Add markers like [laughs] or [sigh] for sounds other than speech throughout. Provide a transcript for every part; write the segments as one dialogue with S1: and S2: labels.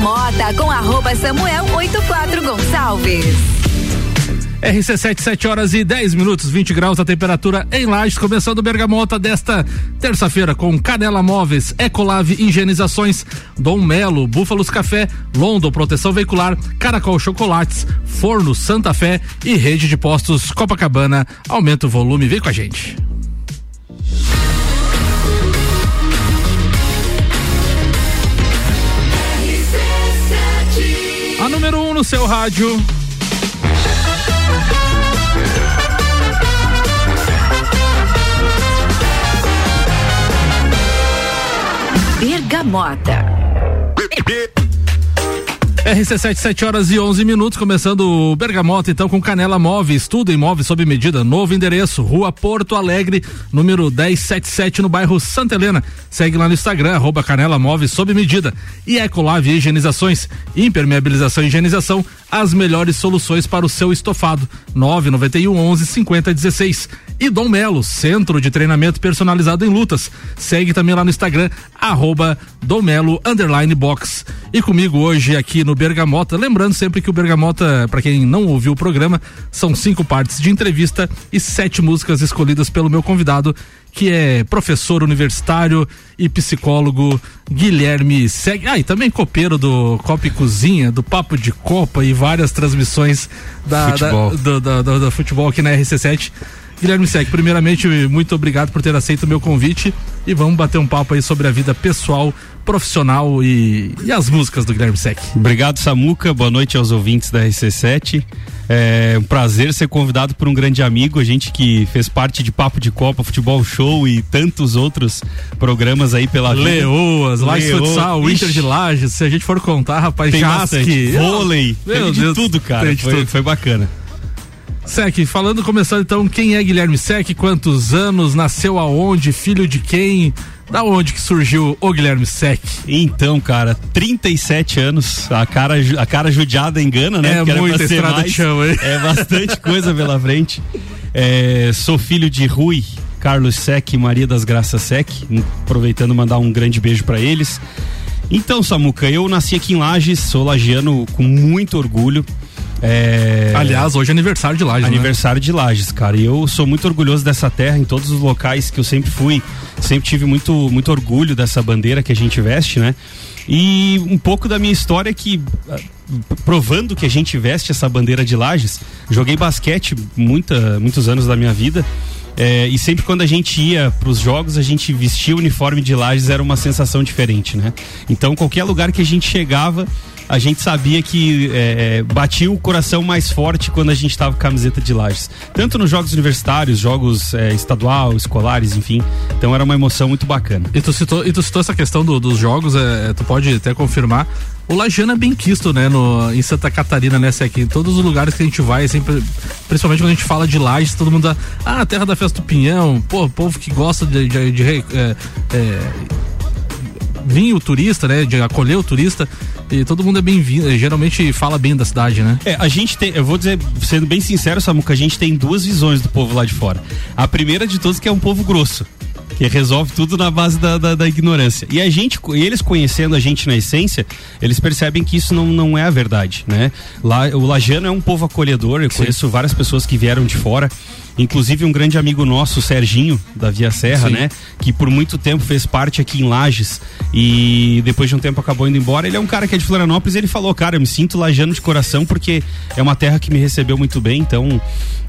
S1: Bergamota com arroba Samuel 84 Gonçalves.
S2: RC7, 7 horas e 10 minutos, 20 graus a temperatura em Lages, começando Bergamota desta terça-feira com Canela Móveis, Ecolave Higienizações, Dom Melo, Búfalos Café, London Proteção Veicular, Caracol Chocolates, Forno Santa Fé e Rede de Postos Copacabana. Aumenta o volume, vem com a gente. No seu rádio.
S1: Bergamota.
S2: RC7, 7 horas e 11 minutos, começando o Bergamota, então, com Canela Móveis, tudo em móveis sob medida, novo endereço, Rua Porto Alegre, número 1077, no bairro Santa Helena. Segue lá no Instagram, arroba Canela Móveis sob medida. E Ecolave Higienizações, impermeabilização e higienização, as melhores soluções para o seu estofado. 991 11 50 16. E Dom Melo, centro de treinamento personalizado em lutas. Segue também lá no Instagram, arroba Dom Melo, underline box. E comigo hoje aqui no Bergamota, lembrando sempre que o Bergamota, para quem não ouviu o programa, são cinco partes de entrevista e sete músicas escolhidas pelo meu convidado, que é professor universitário e psicólogo Guilherme Seg. Ah, e também copeiro do Copa e Cozinha, do Papo de Copa e várias transmissões da,
S3: Futebol.
S2: da- futebol aqui na RC7. Guilherme Sec, primeiramente, muito obrigado por ter aceito o meu convite e vamos bater um papo aí sobre a vida pessoal, profissional e, e as músicas do Guilherme Sec.
S3: Obrigado, Samuca. Boa noite aos ouvintes da RC7. É um prazer ser convidado por um grande amigo, a gente que fez parte de Papo de Copa, Futebol Show e tantos outros programas aí pela.
S2: Leoas, Lages Futsal. Inter de Lages, se a gente for contar, rapaz,
S3: Tem
S2: Jasque.
S3: Vôlei,
S2: Meu
S3: teve de
S2: Deus,
S3: tudo, cara. Foi,
S2: tudo.
S3: foi bacana.
S2: Sec, falando, começando então, quem é Guilherme Sec, quantos anos, nasceu aonde, filho de quem, da onde que surgiu o Guilherme Sec?
S3: Então, cara, 37 anos, a cara, a cara judiada engana, né?
S2: É
S3: Porque
S2: muita estrada
S3: mais.
S2: chão, hein?
S3: É bastante [laughs] coisa pela frente. É, sou filho de Rui, Carlos Sec e Maria das Graças Sec, aproveitando mandar um grande beijo pra eles. Então, Samuca, eu nasci aqui em Lages, sou lagiano com muito orgulho. É,
S2: Aliás, hoje é aniversário de Lages, né?
S3: Aniversário de Lages, cara. E eu sou muito orgulhoso dessa terra, em todos os locais que eu sempre fui. Sempre tive muito, muito orgulho dessa bandeira que a gente veste, né? E um pouco da minha história é que, ah, provando que a gente veste essa bandeira de Lages, joguei basquete muita, muitos anos da minha vida. é, e sempre quando a gente ia para os jogos, a gente vestia o uniforme de Lages, era uma sensação diferente, né? Então, qualquer lugar que a gente chegava, a gente sabia que é, é, batia o coração mais forte quando a gente estava com camiseta de Lages. Tanto nos jogos universitários, jogos é, estadual, escolares, enfim. Então era uma emoção muito bacana.
S2: E tu citou, e tu citou essa questão do- dos jogos, é, tu pode até confirmar. O Lajano é bem quisto, né, no, em Santa Catarina, né, aqui. Em todos os lugares que a gente vai, sempre, principalmente quando a gente fala de Lages, todo mundo dá, ah, terra da festa do pinhão, pô, povo que gosta de, de, de, é, é, vir o turista, né, de acolher o turista, e todo mundo é bem-vindo, geralmente fala bem da cidade, né?
S3: É, a gente tem, eu vou dizer, sendo bem sincero, Samuca, a gente tem duas visões do povo lá de fora. A primeira de todas que é um povo grosso. Que resolve tudo na base da, da, da ignorância. E a gente, eles conhecendo a gente na essência, eles percebem que isso não, não é a verdade, né? Lá, o Lajano é um povo acolhedor, eu conheço várias pessoas que vieram de fora. Inclusive um grande amigo nosso, o Serginho, da Via Serra,
S2: Sim.
S3: né? Que por muito tempo fez parte aqui em Lages e depois de um tempo acabou indo embora. Ele é um cara que é de Florianópolis e ele falou, cara, eu me sinto lajano de coração porque é uma terra que me recebeu muito bem. Então,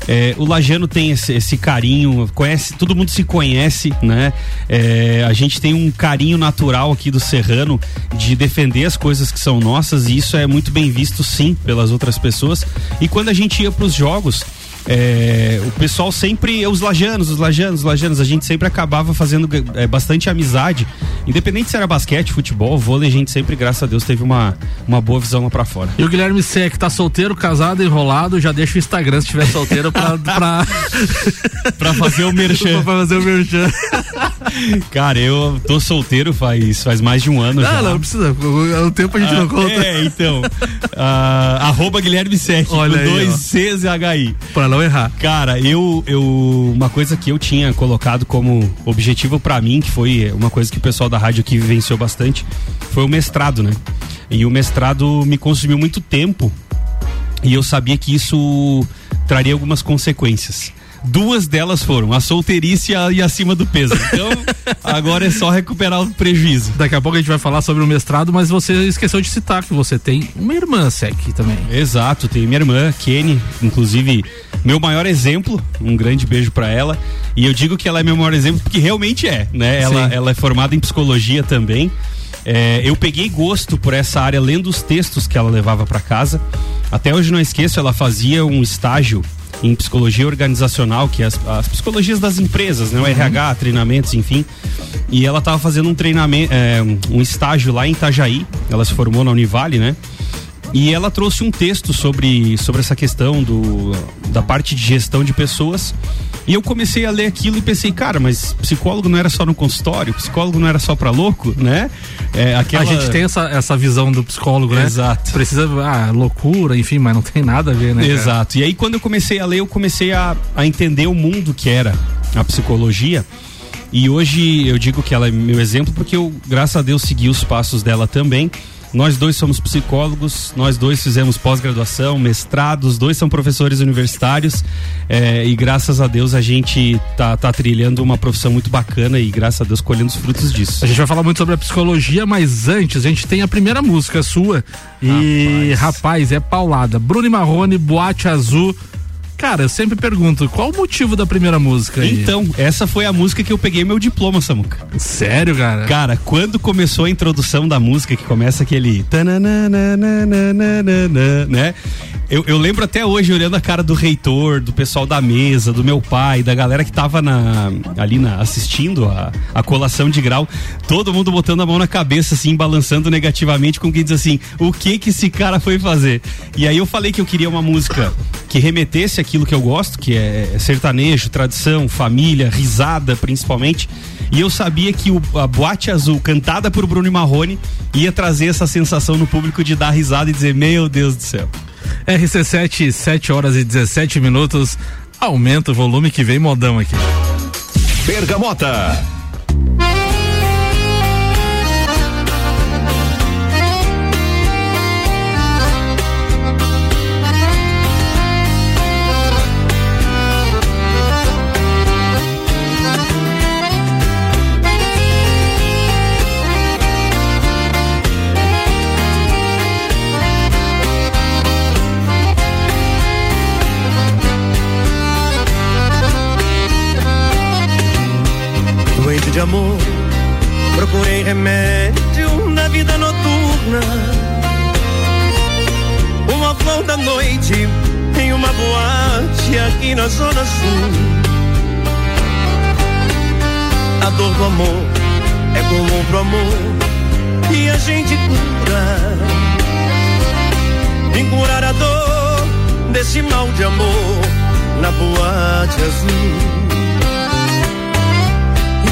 S3: é, o lajano tem esse, esse carinho, conhece, todo mundo se conhece, né? É, a gente tem um carinho natural aqui do serrano de defender as coisas que são nossas e isso é muito bem visto, sim, pelas outras pessoas. E quando a gente ia para os jogos é, o pessoal sempre, os lajanos, os lajanos, os lajanos, a gente sempre acabava fazendo é, bastante amizade, independente se era basquete, futebol, vôlei, a gente sempre, graças a Deus, teve uma, uma boa visão lá pra fora.
S2: E o Guilherme Sec tá solteiro, casado, enrolado, já deixa o Instagram se tiver solteiro pra, [laughs] pra,
S3: pra fazer o merchan. [laughs]
S2: pra fazer o merchan.
S3: Cara, eu tô solteiro faz, faz mais de um ano já.
S2: Não, não precisa. O, tempo a gente
S3: Ah,
S2: não conta.
S3: É, então. ah, arroba Guilherme Sec, com dois. Cs e HI.
S2: Pra não errar.
S3: Cara, eu, eu. Uma coisa que eu tinha colocado como objetivo pra mim, que foi uma coisa que o pessoal da rádio aqui vivenciou bastante, foi o mestrado, né? E o mestrado me consumiu muito tempo e eu sabia que isso traria algumas consequências. Duas delas foram a solteirice e acima do peso. Então, [laughs] agora é só recuperar o prejuízo.
S2: Daqui a pouco a gente vai falar sobre o mestrado, mas você esqueceu de citar que você tem uma irmã, Sec, também.
S3: Exato, tem minha irmã, Kenny, inclusive meu maior exemplo, um grande beijo para ela. E eu digo que ela é meu maior exemplo porque realmente é, né? Ela, ela é formada em psicologia também. É, eu peguei gosto por essa área lendo os textos que ela levava para casa. Até hoje não esqueço, ela fazia um estágio em psicologia organizacional, que é as, as psicologias das empresas, né? O uhum. RH, treinamentos, enfim. E ela estava fazendo um treinamento, é, um estágio lá em Itajaí. Ela se formou na Univale, né? E ela trouxe um texto sobre, sobre essa questão do, da parte de gestão de pessoas. E eu comecei a ler aquilo e pensei, cara, mas psicólogo não era só no consultório, psicólogo não era só para louco, né?
S2: É, aquela... A gente tem essa, essa visão do psicólogo, né?
S3: Exato.
S2: Precisa, ah, loucura, enfim, mas não tem nada a ver, né?
S3: Exato. Cara? E aí quando eu comecei a ler, eu comecei a, a entender o mundo que era a psicologia. E hoje eu digo que ela é meu exemplo porque eu, graças a Deus, segui os passos dela também. Nós dois somos psicólogos, nós dois fizemos pós-graduação, mestrado, os dois são professores universitários é, e graças a Deus a gente tá, tá trilhando uma profissão muito bacana e graças a Deus colhendo os frutos disso.
S2: A gente vai falar muito sobre a psicologia, mas antes a gente tem a primeira música sua e rapaz, rapaz é paulada. Bruno Marrone, Boate Azul. Cara, eu sempre pergunto, qual o motivo da primeira música aí?
S3: Então, essa foi a música que eu peguei meu diploma, Samuca.
S2: Sério, cara?
S3: Cara, quando começou a introdução da música, que começa aquele. né? Eu, eu, lembro até hoje, olhando a cara do reitor, do pessoal da mesa, do meu pai, da galera que tava na, ali na, assistindo a, a colação de grau, todo mundo botando a mão na cabeça, assim, balançando negativamente, com quem diz assim: o que que esse cara foi fazer? E aí eu falei que eu queria uma música que remetesse aquilo que eu gosto, que é sertanejo, tradição, família, risada principalmente. E eu sabia que o, a Boate Azul, cantada por Bruno Marrone, ia trazer essa sensação no público de dar risada e dizer: Meu Deus do céu.
S2: RC7, 7 horas e 17 minutos. Aumenta o volume que vem modão aqui.
S4: Bergamota.
S5: De amor. Procurei remédio na vida noturna. Uma flor da noite em uma boate aqui na Zona Sul. A dor do amor é comum pro amor e a gente cura. Vim curar a dor desse mal de amor na boate azul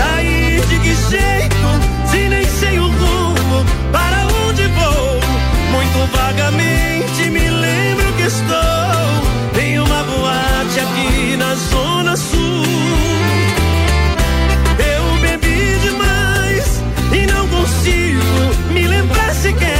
S5: Sair de que jeito, se nem sei o rumo, para onde vou? Muito vagamente me lembro que estou em uma boate aqui na Zona Sul. Eu bebi demais e não consigo me lembrar sequer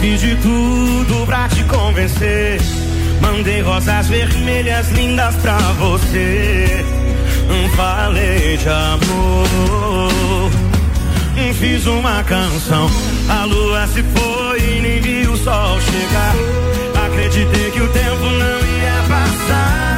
S5: fiz de tudo pra te convencer. Mandei rosas vermelhas lindas pra você. Hum, Falei de amor. Hum, Fiz uma canção. A lua se foi e nem vi o sol chegar. Acreditei que o tempo não ia passar.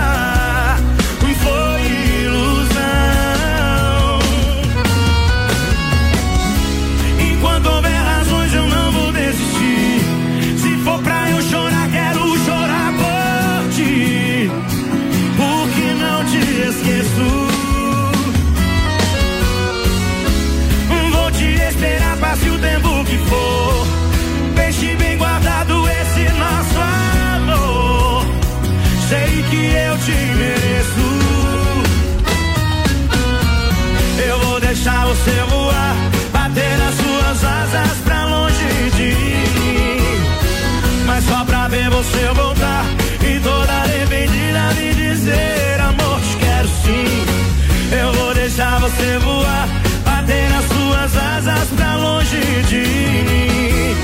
S5: Você voltar e toda arrependida me dizer: Amor, te quero sim. Eu vou deixar você voar, bater as suas asas pra longe de mim.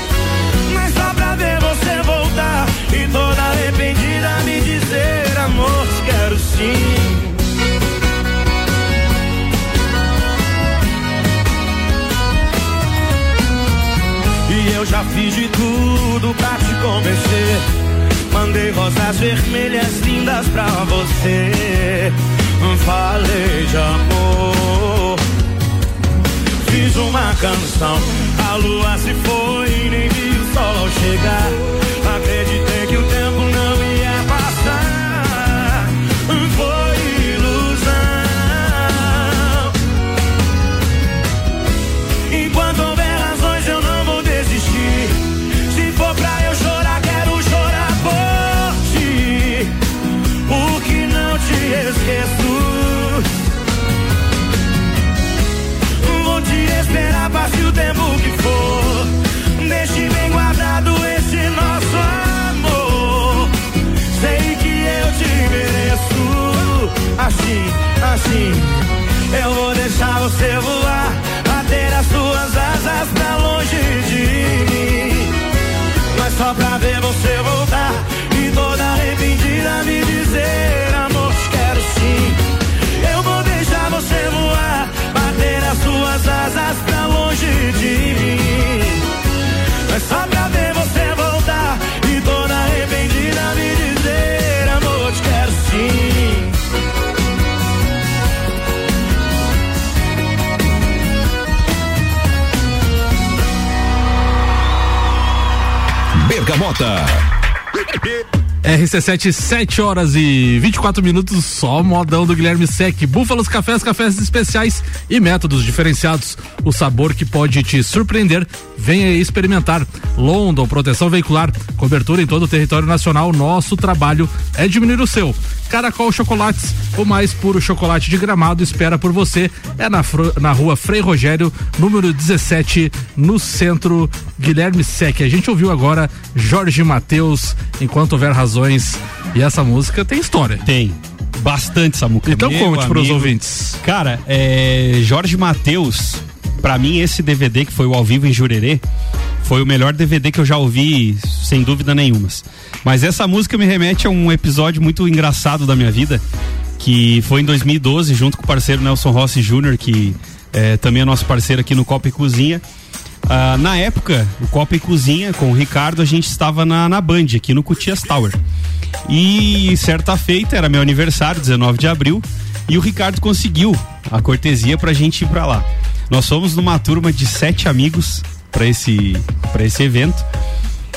S5: Mas só pra ver você voltar e toda arrependida me dizer: Amor, te quero sim. E eu já fiz de tudo pra te convencer. Mandei rosas vermelhas lindas pra você. Falei de amor. Fiz uma canção. A lua se foi e nem vi o sol chegar. Acreditei o tempo que for. Deixe bem guardado esse nosso amor. Sei que eu te mereço. Assim, assim. Eu vou deixar você voar,
S4: Bergamota.
S2: RC7, 7 horas e 24 minutos, só modão do Guilherme Sec. Búfalos Cafés, cafés especiais e métodos diferenciados. O sabor que pode te surpreender, venha experimentar. London, proteção veicular, cobertura em todo o território nacional. Nosso trabalho é diminuir o seu. Caracol Chocolates, o mais puro chocolate de gramado, espera por você. É na, na rua Frei Rogério, número 17, no centro. Guilherme Sec. A gente ouviu agora Jorge Matheus, enquanto houver razões. E essa música tem história.
S3: Tem. Bastante, Samuca.
S2: Então
S3: Meu
S2: conte pros
S3: amigo.
S2: ouvintes.
S3: Cara, é, Jorge Matheus, pra mim esse DVD que foi o ao vivo em Jurerê, foi o melhor DVD que eu já ouvi, sem dúvida nenhuma. Mas essa música me remete a um episódio muito engraçado da minha vida, que foi em 2012, junto com o parceiro Nelson Rossi Jr., que é, também é nosso parceiro aqui no Copa e Cozinha. Ah, na época, o Copa e Cozinha, com o Ricardo, a gente estava na, na Band, aqui no Cutias Tower. E certa feita, era meu aniversário, 19 de abril, e o Ricardo conseguiu a cortesia pra gente ir pra lá. Nós fomos numa turma de sete amigos, para esse para esse evento.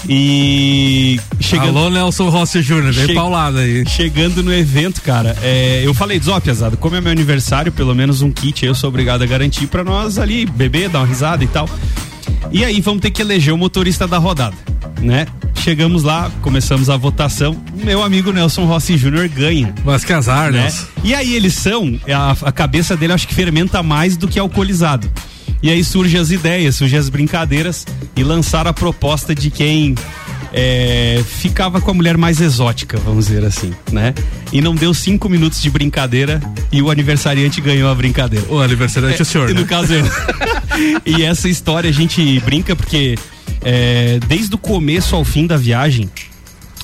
S3: E chegando,
S2: Alô, Nelson Rossi Júnior, vem
S3: Che-
S2: paulada aí.
S3: chegando no evento, cara, é, eu falei, ó, pesado, como é meu aniversário, pelo menos um kit eu sou obrigado a garantir pra nós ali beber, dar uma risada e tal. E aí vamos ter que eleger o motorista da rodada, né? Chegamos lá, começamos a votação. Meu amigo Nelson Rossi Júnior ganha.
S2: Mas que azar,
S3: né?
S2: Nelson.
S3: E aí eles são, a, a cabeça dele acho que fermenta mais do que alcoolizado. E aí surgem as ideias, surgem as brincadeiras e lançaram a proposta de quem é, ficava com a mulher mais exótica, vamos dizer assim, né? E não deu cinco minutos de brincadeira e o aniversariante ganhou a brincadeira.
S2: O aniversariante é o senhor,
S3: E
S2: né?
S3: no caso eu. [laughs] e essa história a gente brinca porque é, desde o começo ao fim da viagem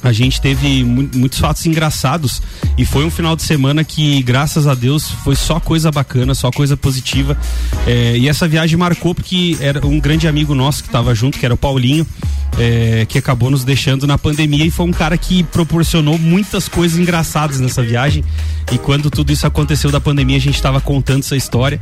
S3: a gente teve mu- muitos fatos engraçados e foi um final de semana que, graças a Deus, foi só coisa bacana, só coisa positiva. É, e essa viagem marcou porque era um grande amigo nosso que estava junto, que era o Paulinho, é, que acabou nos deixando na pandemia e foi um cara que proporcionou muitas coisas engraçadas nessa viagem. E quando tudo isso aconteceu da pandemia, a gente estava contando essa história.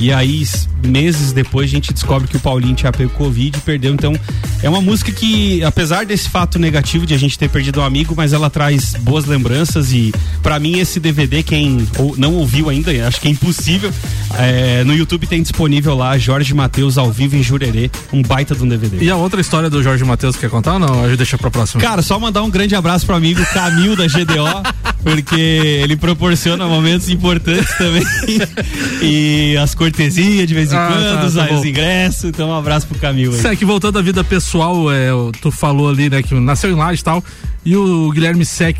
S3: E aí, meses depois, a gente descobre que o Paulinho tinha pego Covid e perdeu. Então, é uma música que, apesar desse fato negativo de a gente ter perdido um amigo, mas ela traz boas lembranças. E para mim, esse DVD, quem ou, não ouviu ainda, acho que é impossível. é, no YouTube tem disponível lá Jorge Matheus ao vivo em Jurerê, um baita de um DVD.
S2: E a outra história do Jorge Matheus quer contar ou não? A gente deixa pra próxima.
S3: Cara, só mandar um grande abraço pro amigo Camil da GDO, porque ele proporciona momentos importantes também. [laughs] e as cortesias de vez em
S2: Ah,
S3: quando,
S2: tá,
S3: os,
S2: tá bom.
S3: os ingressos. Então, um abraço pro Camil aí.
S2: Sec, voltando à vida pessoal, é, tu falou ali, né, que nasceu em Laje e tal. E o Guilherme Sec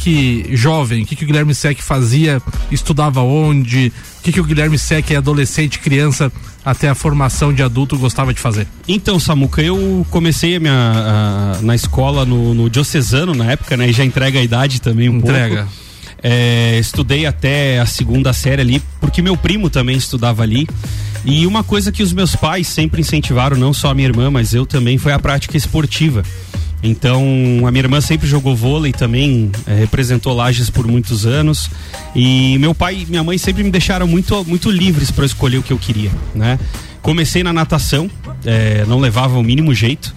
S2: jovem, o que, que o Guilherme Sec fazia? Estudava onde? O que, que o Guilherme Sec, adolescente, criança, até a formação de adulto, gostava de fazer?
S3: Então, Samuca, eu comecei a minha, a- na escola no, no Diocesano na época, né? E já entrega a idade também um
S2: Entrega.
S3: pouco. É, estudei até a segunda série ali, porque meu primo também estudava ali. E uma coisa que os meus pais sempre incentivaram, não só a minha irmã, mas eu também, foi a prática esportiva. Então, a minha irmã sempre jogou vôlei também, é, representou Lages por muitos anos. E meu pai e minha mãe sempre me deixaram muito, muito livres para escolher o que eu queria, né? Comecei na natação, é, não levava o mínimo jeito.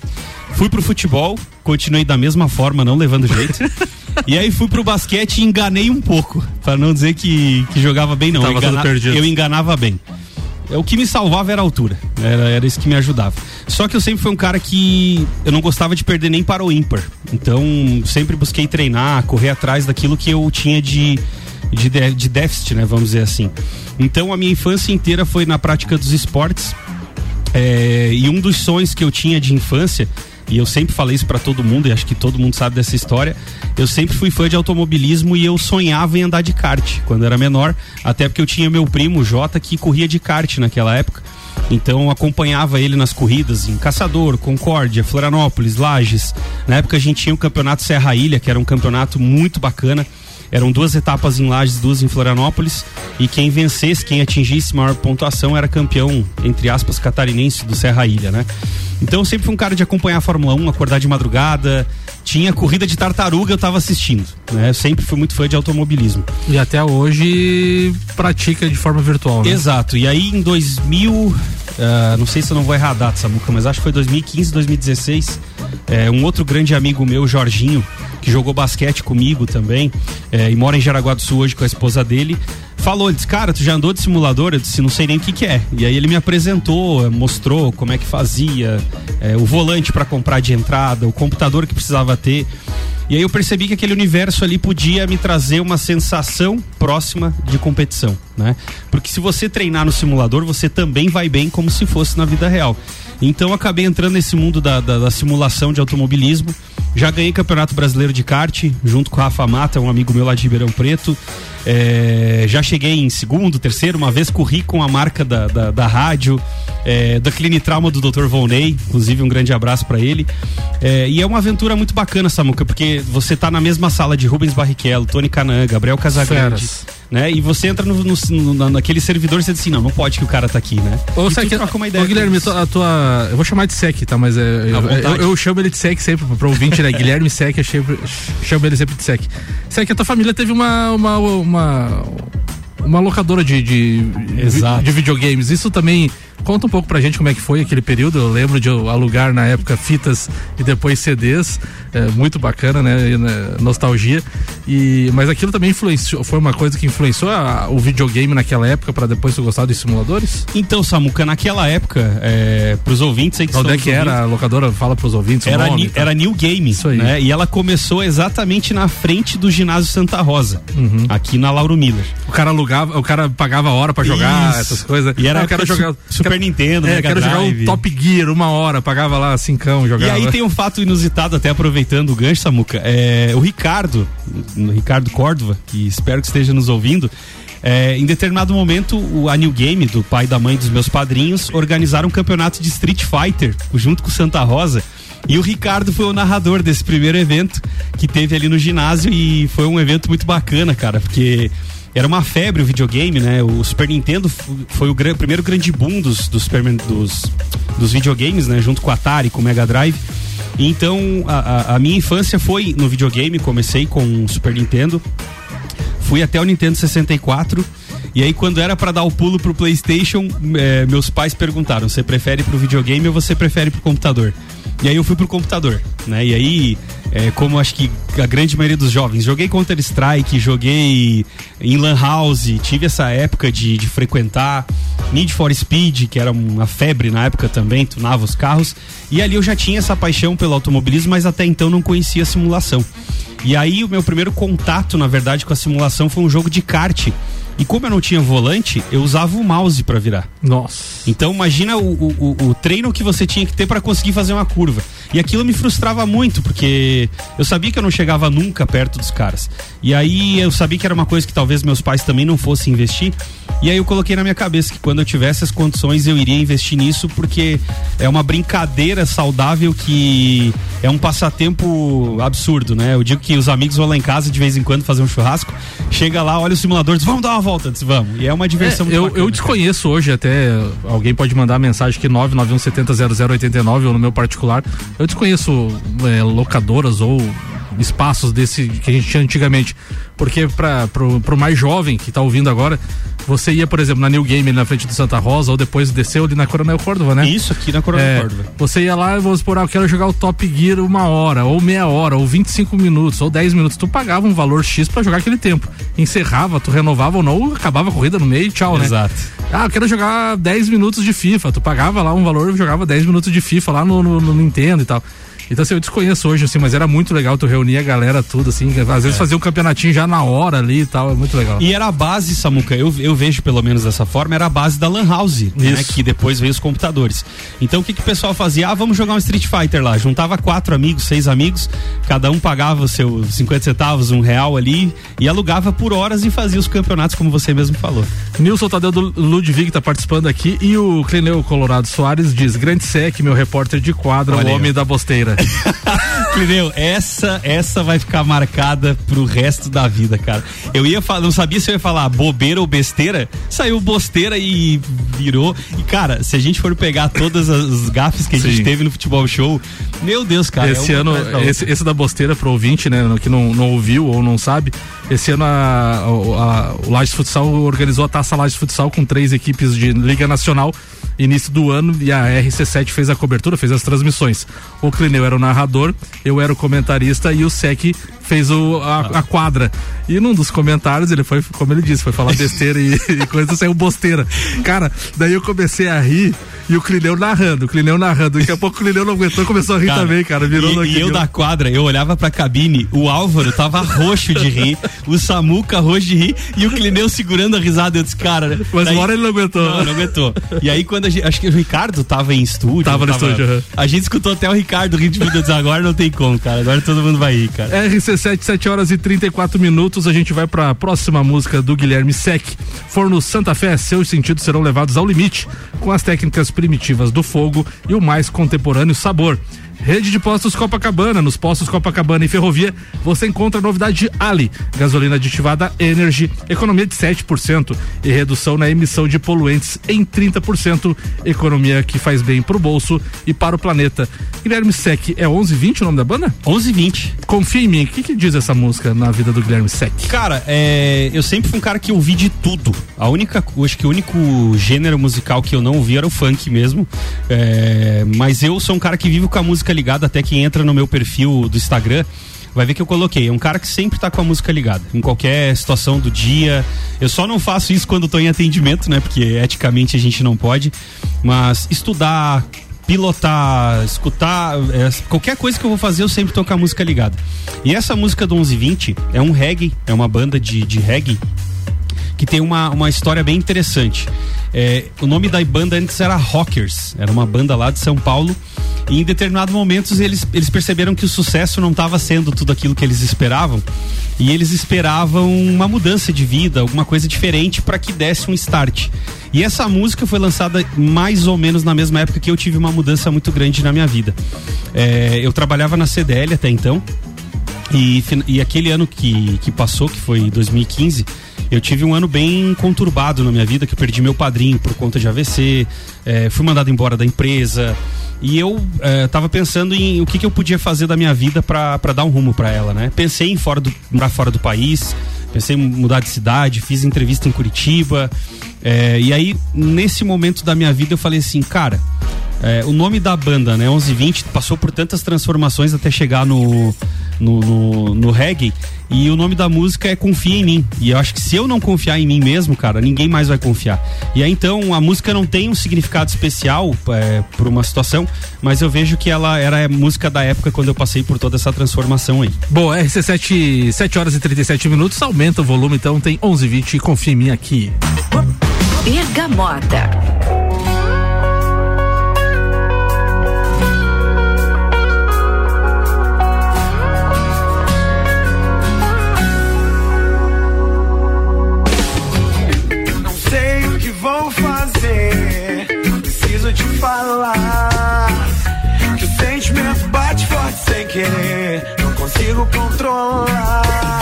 S3: Fui pro futebol, continuei da mesma forma, não levando jeito. [laughs] e aí fui pro basquete e enganei um pouco, para não dizer que, que jogava bem, não. Eu,
S2: perdido.
S3: eu enganava bem. O que me salvava era a altura. Era, era isso que me ajudava. Só que eu sempre fui um cara que eu não gostava de perder nem para o ímpar. Então, sempre busquei treinar, correr atrás daquilo que eu tinha de, de, de déficit, né? Vamos dizer assim. Então, a minha infância inteira foi na prática dos esportes. É, e um dos sonhos que eu tinha de infância, e eu sempre falei isso pra todo mundo, e acho que todo mundo sabe dessa história, eu sempre fui fã de automobilismo e eu sonhava em andar de kart quando era menor, até porque eu tinha meu primo Jota que corria de kart naquela época. Então acompanhava ele nas corridas em Caçador, Concórdia, Florianópolis, Lages. Na época a gente tinha o campeonato Serra Ilha, que era um campeonato muito bacana. Eram duas etapas em Lages, duas em Florianópolis. E quem vencesse, quem atingisse maior pontuação, era campeão, entre aspas, catarinense do Serra Ilha, né? Então eu sempre fui um cara de acompanhar a Fórmula 1, acordar de madrugada. Tinha corrida de tartaruga, eu tava assistindo. Né? Eu sempre fui muito fã de automobilismo.
S2: E até hoje pratica de forma virtual, né?
S3: Exato. E aí em 2000, ah, não sei se eu não vou errar a data, Samuca, mas acho que foi 2015, 2016. é, um outro grande amigo meu, Jorginho, que jogou basquete comigo também, é, e mora em Jaraguá do Sul hoje com a esposa dele, falou, disse, cara, tu já andou de simulador? Eu disse, não sei nem o que que é. E aí ele me apresentou, eh, mostrou como é que fazia, eh, o volante para comprar de entrada, o computador que precisava ter. E aí eu percebi que aquele universo ali podia me trazer uma sensação próxima de competição, né? Porque se você treinar no simulador, você também vai bem como se fosse na vida real. Então acabei entrando nesse mundo da, da- da simulação de automobilismo. Já ganhei campeonato brasileiro de kart, junto com o Rafa Mata, um amigo meu lá de Ribeirão Preto. É, já cheguei em segundo, terceiro, uma vez corri com a marca da, da, da rádio, é, da Clinitrauma do Dr. Volney, inclusive um grande abraço para ele. É, e é uma aventura muito bacana, Samuca, porque você tá na mesma sala de Rubens Barrichello, Tony Canan, Gabriel Casagrande,
S2: Feras.
S3: Né? E você entra no, no- no- na- naquele servidor e você diz assim, não, não pode que o cara tá aqui, né?
S2: Ô, Sec,
S3: uma
S2: ô,
S3: ideia. com
S2: Guilherme, a tua. Eu vou chamar de Sec, tá? Mas é, eu, eu, eu chamo ele de Sec sempre, pro ouvinte, né? Guilherme Sec, eu chamo, chamo ele sempre de Sec. Sec, a tua família teve uma. uma, uma uma locadora de, de,
S3: Exato.
S2: de videogames. Isso também Conta um pouco pra gente como é que foi aquele período. Eu lembro de eu alugar na época fitas e depois CDs. É, muito bacana, né? E, né, Nostalgia. E, mas aquilo também influenciou, foi uma coisa que influenciou a- o videogame naquela época para depois tu gostar dos simuladores?
S3: Então, Samuca, naquela época, é, pros ouvintes aí que
S2: Onde é que
S3: nos
S2: era a locadora? Fala pros ouvintes o
S3: Era,
S2: nome
S3: Ni-
S2: tal.
S3: era New Game,
S2: Isso aí.
S3: né? E ela começou exatamente na frente do ginásio Santa Rosa,
S2: Uhum.
S3: aqui na Lauro Miller.
S2: O cara alugava, o cara pagava hora pra jogar,
S3: Isso.
S2: essas coisas.
S3: E era
S2: Ah, eu quero jogar
S3: Su- Super Nintendo,
S2: É,
S3: Mega
S2: quero jogar
S3: Drive.
S2: o Top Gear uma hora, pagava lá cincão,
S3: E
S2: jogava.
S3: aí tem um fato inusitado, até aproveitando o gancho, Samuca. É, o Ricardo, o Ricardo Córdova, que espero que esteja nos ouvindo, é, em determinado momento, o, a New Game, do pai e da mãe dos meus padrinhos, organizaram um campeonato de Street Fighter, junto com o Santa Rosa. E o Ricardo foi o narrador desse primeiro evento que teve ali no ginásio e foi um evento muito bacana, cara, porque era uma febre o videogame, né? O Super Nintendo foi o primeiro grande boom dos, dos, dos, dos videogames, né? Junto com o Atari, com o Mega Drive. Então, a, a- minha infância foi no videogame, comecei com o Super Nintendo, fui até o Nintendo 64. E aí, quando era pra dar o pulo pro PlayStation, eh, meus pais perguntaram: você prefere pro videogame ou você prefere pro computador? E aí eu fui pro computador, né? E aí, eh, como acho que a grande maioria dos jovens, joguei Counter Strike, joguei em Lan House, tive essa época de, de frequentar Need for Speed, que era uma febre na época também, tunava os carros. E ali eu já tinha essa paixão pelo automobilismo, mas até então não conhecia a simulação. E aí o meu primeiro contato, na verdade, com a simulação foi um jogo de kart. E como eu não tinha volante, eu usava o mouse pra virar.
S2: Nossa.
S3: Então imagina o, o, o- o treino que você tinha que ter pra conseguir fazer uma curva. E aquilo me frustrava muito, porque eu sabia que eu não chegava nunca perto dos caras. E aí eu sabia que era uma coisa que talvez meus pais também não fossem investir. E aí eu coloquei na minha cabeça que quando eu tivesse as condições eu iria investir nisso, porque é uma brincadeira saudável que é um passatempo absurdo, né? Eu digo que os amigos vão lá em casa de vez em quando fazer um churrasco, chega lá, olha o simulador, diz, vamos dar uma volta, diz, vamos. E é uma diversão
S2: É,
S3: muito
S2: eu,
S3: bacana,
S2: eu desconheço hoje até alguém pode mandar mensagem que 991700089 ou no meu particular. Eu desconheço é, locadoras ou espaços desse que a gente tinha antigamente. Porque para pro, pro mais jovem que tá ouvindo agora, você ia, por exemplo, na New Game ali na frente do Santa Rosa ou depois desceu ali na Coronel Córdova, né?
S3: Isso aqui na Coronel
S2: É,
S3: Córdova.
S2: você ia lá e vamos supor, ah, eu quero jogar o Top Gear uma hora, ou meia hora, ou 25 minutos, ou 10 minutos. Tu pagava um valor X pra jogar aquele tempo. Encerrava, tu renovava ou não, acabava a corrida no meio e tchau, né?
S3: Exato.
S2: Ah, eu quero jogar 10 minutos de FIFA. Tu pagava lá um valor e jogava 10 minutos de FIFA lá no, no- no Nintendo e tal. Então, assim, eu desconheço hoje, assim, mas era muito legal tu reunir a galera tudo, assim. Às vezes fazia um campeonatinho já na hora ali e tal, é muito legal.
S3: E era a base, Samuca, eu, eu vejo pelo menos dessa forma, era a base da Lan House, né,
S2: Isso.
S3: que depois veio os computadores. Então o que, que o pessoal fazia? Ah, vamos jogar um Street Fighter lá. Juntava quatro amigos, seis amigos, cada um pagava os seus 50 centavos, um real ali, e alugava por horas e fazia os campeonatos, como você mesmo falou.
S2: Nilson Tadeu do Ludwig tá participando aqui e o Clineu Colorado Soares diz: Grande Sec, meu repórter de quadra,
S3: Olha
S2: o homem
S3: ó.
S2: da bosteira.
S3: Entendeu? Essa, essa vai ficar marcada pro resto da vida, cara. Eu ia falar, não sabia se eu ia falar bobeira ou besteira, saiu bosteira e virou. E, cara, se a gente for pegar todas as gafes que a gente
S2: Sim.
S3: teve no futebol show, meu Deus, cara.
S2: esse
S3: é
S2: ano, esse, esse da bosteira pro ouvinte, né, que não, não ouviu ou não sabe, esse ano a, a- o Lages Futsal organizou a Taça Lages Futsal com três equipes de Liga Nacional, início do ano, e a RC7 fez a cobertura, fez as transmissões. O Clineu era o narrador, eu era o comentarista e o Sec fez o, a, a quadra. E num dos comentários, ele foi, como ele disse, foi falar [laughs] besteira e, e coisa, saiu bosteira. Cara, daí eu comecei a rir e o Clineu narrando, o Clineu narrando. Daqui a pouco o Clineu não aguentou, começou a rir
S3: Cara,
S2: também, cara. Virou
S3: e,
S2: no
S3: e eu da quadra, eu olhava pra cabine, o Álvaro tava roxo de rir, o Samuca roxo de rir e o Clineu segurando a risada. Eu disse, cara.
S2: Mas
S3: daí-
S2: uma hora ele não aguentou.
S3: Não, não aguentou. E aí, quando a gente. Acho que o Ricardo tava em estúdio.
S2: Tava no estúdio, aham.
S3: A gente escutou até o Ricardo rindo de vida. Eu disse, agora não tem como, cara. Agora todo mundo vai rir, cara.
S2: RC7, 7 horas e 34 minutos. A gente vai para a próxima música do Guilherme Sec. Forno Santa Fé, seus sentidos serão levados ao limite com as técnicas primitivas do fogo e o mais contemporâneo sabor. Rede de Postos Copacabana. Nos postos Copacabana e Ferrovia você encontra a novidade Ali. Gasolina aditivada Energy, economia de 7% e redução na emissão de poluentes em 30%. Economia que faz bem pro bolso e para o planeta. Guilherme Sec, é 1120 o nome da banda?
S3: 1120.
S2: Confia em mim. O que, que diz essa música na vida do Guilherme Sec?
S3: Cara, é, eu sempre fui um cara que ouvi de tudo. A única, acho que o único gênero musical que eu não ouvi era o funk mesmo. É, mas eu sou um cara que vive com a música ligada, até quem entra no meu perfil do Instagram vai ver que eu coloquei. É um cara que sempre tá com a música ligada, em qualquer situação do dia. Eu só não faço isso quando tô em atendimento, né? Porque eticamente a gente não pode. Mas estudar, pilotar, escutar, é, qualquer coisa que eu vou fazer, eu sempre tô com a música ligada. E essa música do 1120 é um reggae, é uma banda de, de reggae que tem uma, uma história bem interessante. É, o nome da banda antes era Rockers, era uma banda lá de São Paulo. E em determinados momentos eles, eles perceberam que o sucesso não estava sendo tudo aquilo que eles esperavam. E eles esperavam uma mudança de vida, alguma coisa diferente para que desse um start. E essa música foi lançada mais ou menos na mesma época que eu tive uma mudança muito grande na minha vida. É, eu trabalhava na CDL até então. E, e aquele ano que, que passou, que foi 2015, eu tive um ano bem conturbado na minha vida, que eu perdi meu padrinho por conta de AVC, é, fui mandado embora da empresa. E eu é, tava pensando em o que, que eu podia fazer da minha vida para dar um rumo para ela, né? Pensei em fora do, pra fora do país, pensei em mudar de cidade, fiz entrevista em Curitiba. É, e aí, nesse momento da minha vida, eu falei assim, cara, é, o nome da banda, né, 1120, passou por tantas transformações até chegar no, no, no, no reggae. E o nome da música é Confia em Mim. E eu acho que se eu não confiar em mim mesmo, cara, ninguém mais vai confiar. E aí então a música não tem um significado especial é, por uma situação, mas eu vejo que ela era a música da época quando eu passei por toda essa transformação aí.
S2: Boa, RC7, 7 horas e 37 minutos, aumenta o volume, então tem 11:20 confia em mim aqui.
S1: Bergamota.
S6: falar que o sentimento bate forte sem querer, não consigo controlar.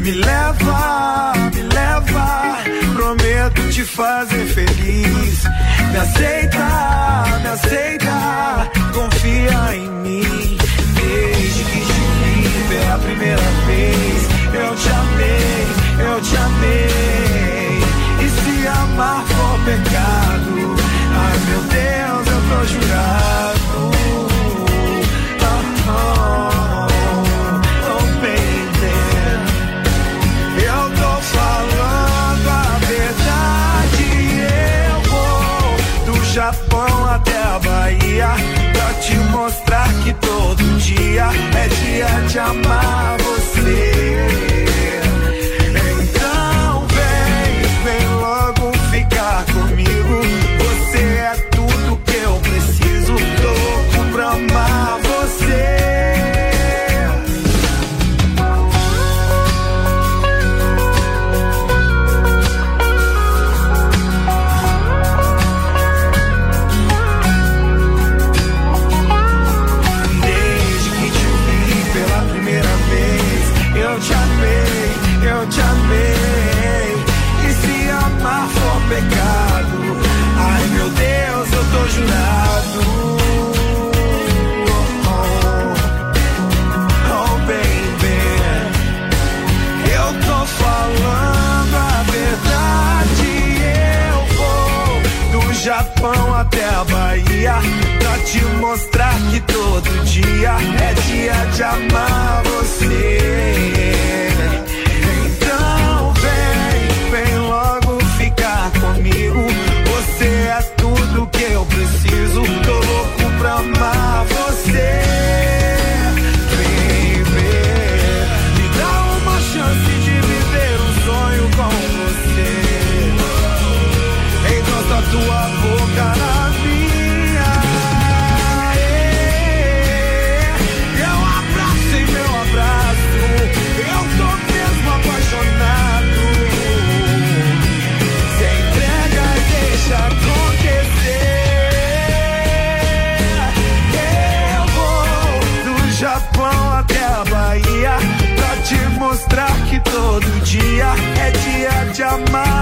S6: Me leva, te fazer feliz. Me aceita, me aceita, confia em mim. Desde que te vi pela primeira vez, eu te amei, eu te amei. E se amar for pecado Ai meu Deus, eu tô jurado. Dia é dia de amar Japão até a Bahia, pra te mostrar que todo dia é dia de amar você. your mind.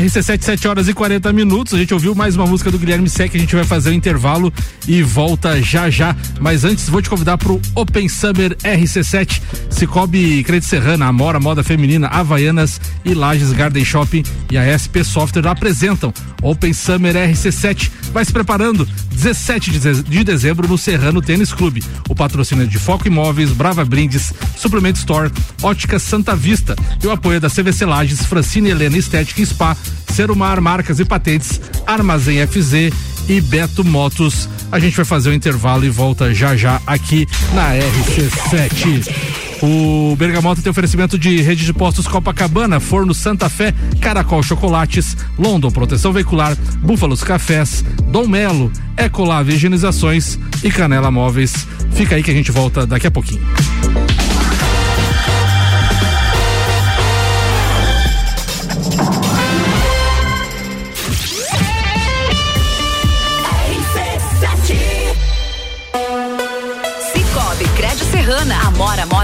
S2: RC7, 7 horas e 40 minutos. A gente ouviu mais uma música do Guilherme Sec. A gente vai fazer o um intervalo e volta já já. Mas antes, vou te convidar para o Open Summer RC7. Cicobi Crede Serrana, Amora Moda Feminina, Havaianas e Lages Garden Shopping e a SP Software apresentam Open Summer RC7. Vai se preparando. 17 de dezembro no Serrano Tênis Clube. O patrocínio é de Foco Imóveis, Brava Brindes, Suplemento Store, Ótica Santa Vista e o apoio da CVC Lages, Francine Helena Estética e Spa Serumar Marcas e Patentes, Armazém FZ e Beto Motos. A gente vai fazer o intervalo e volta já já aqui na RC7. O Bergamota tem oferecimento de rede de postos Copacabana, Forno Santa Fé, Caracol Chocolates, London Proteção Veicular, Búfalos Cafés, Dom Melo, Ecolave Higienizações e Canela Móveis. Fica aí que a gente volta daqui a pouquinho.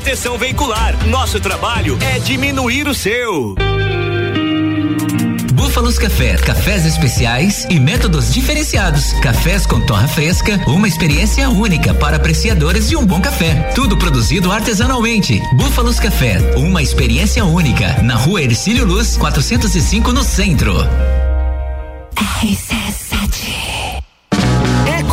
S7: Proteção Veicular. Nosso trabalho é diminuir o seu.
S8: Búfalos Café, cafés especiais e métodos diferenciados. Cafés com torra fresca, uma experiência única para apreciadores de um bom café. Tudo produzido artesanalmente. Búfalos Café, uma experiência única. Na rua Ercílio Luz, 405 no centro.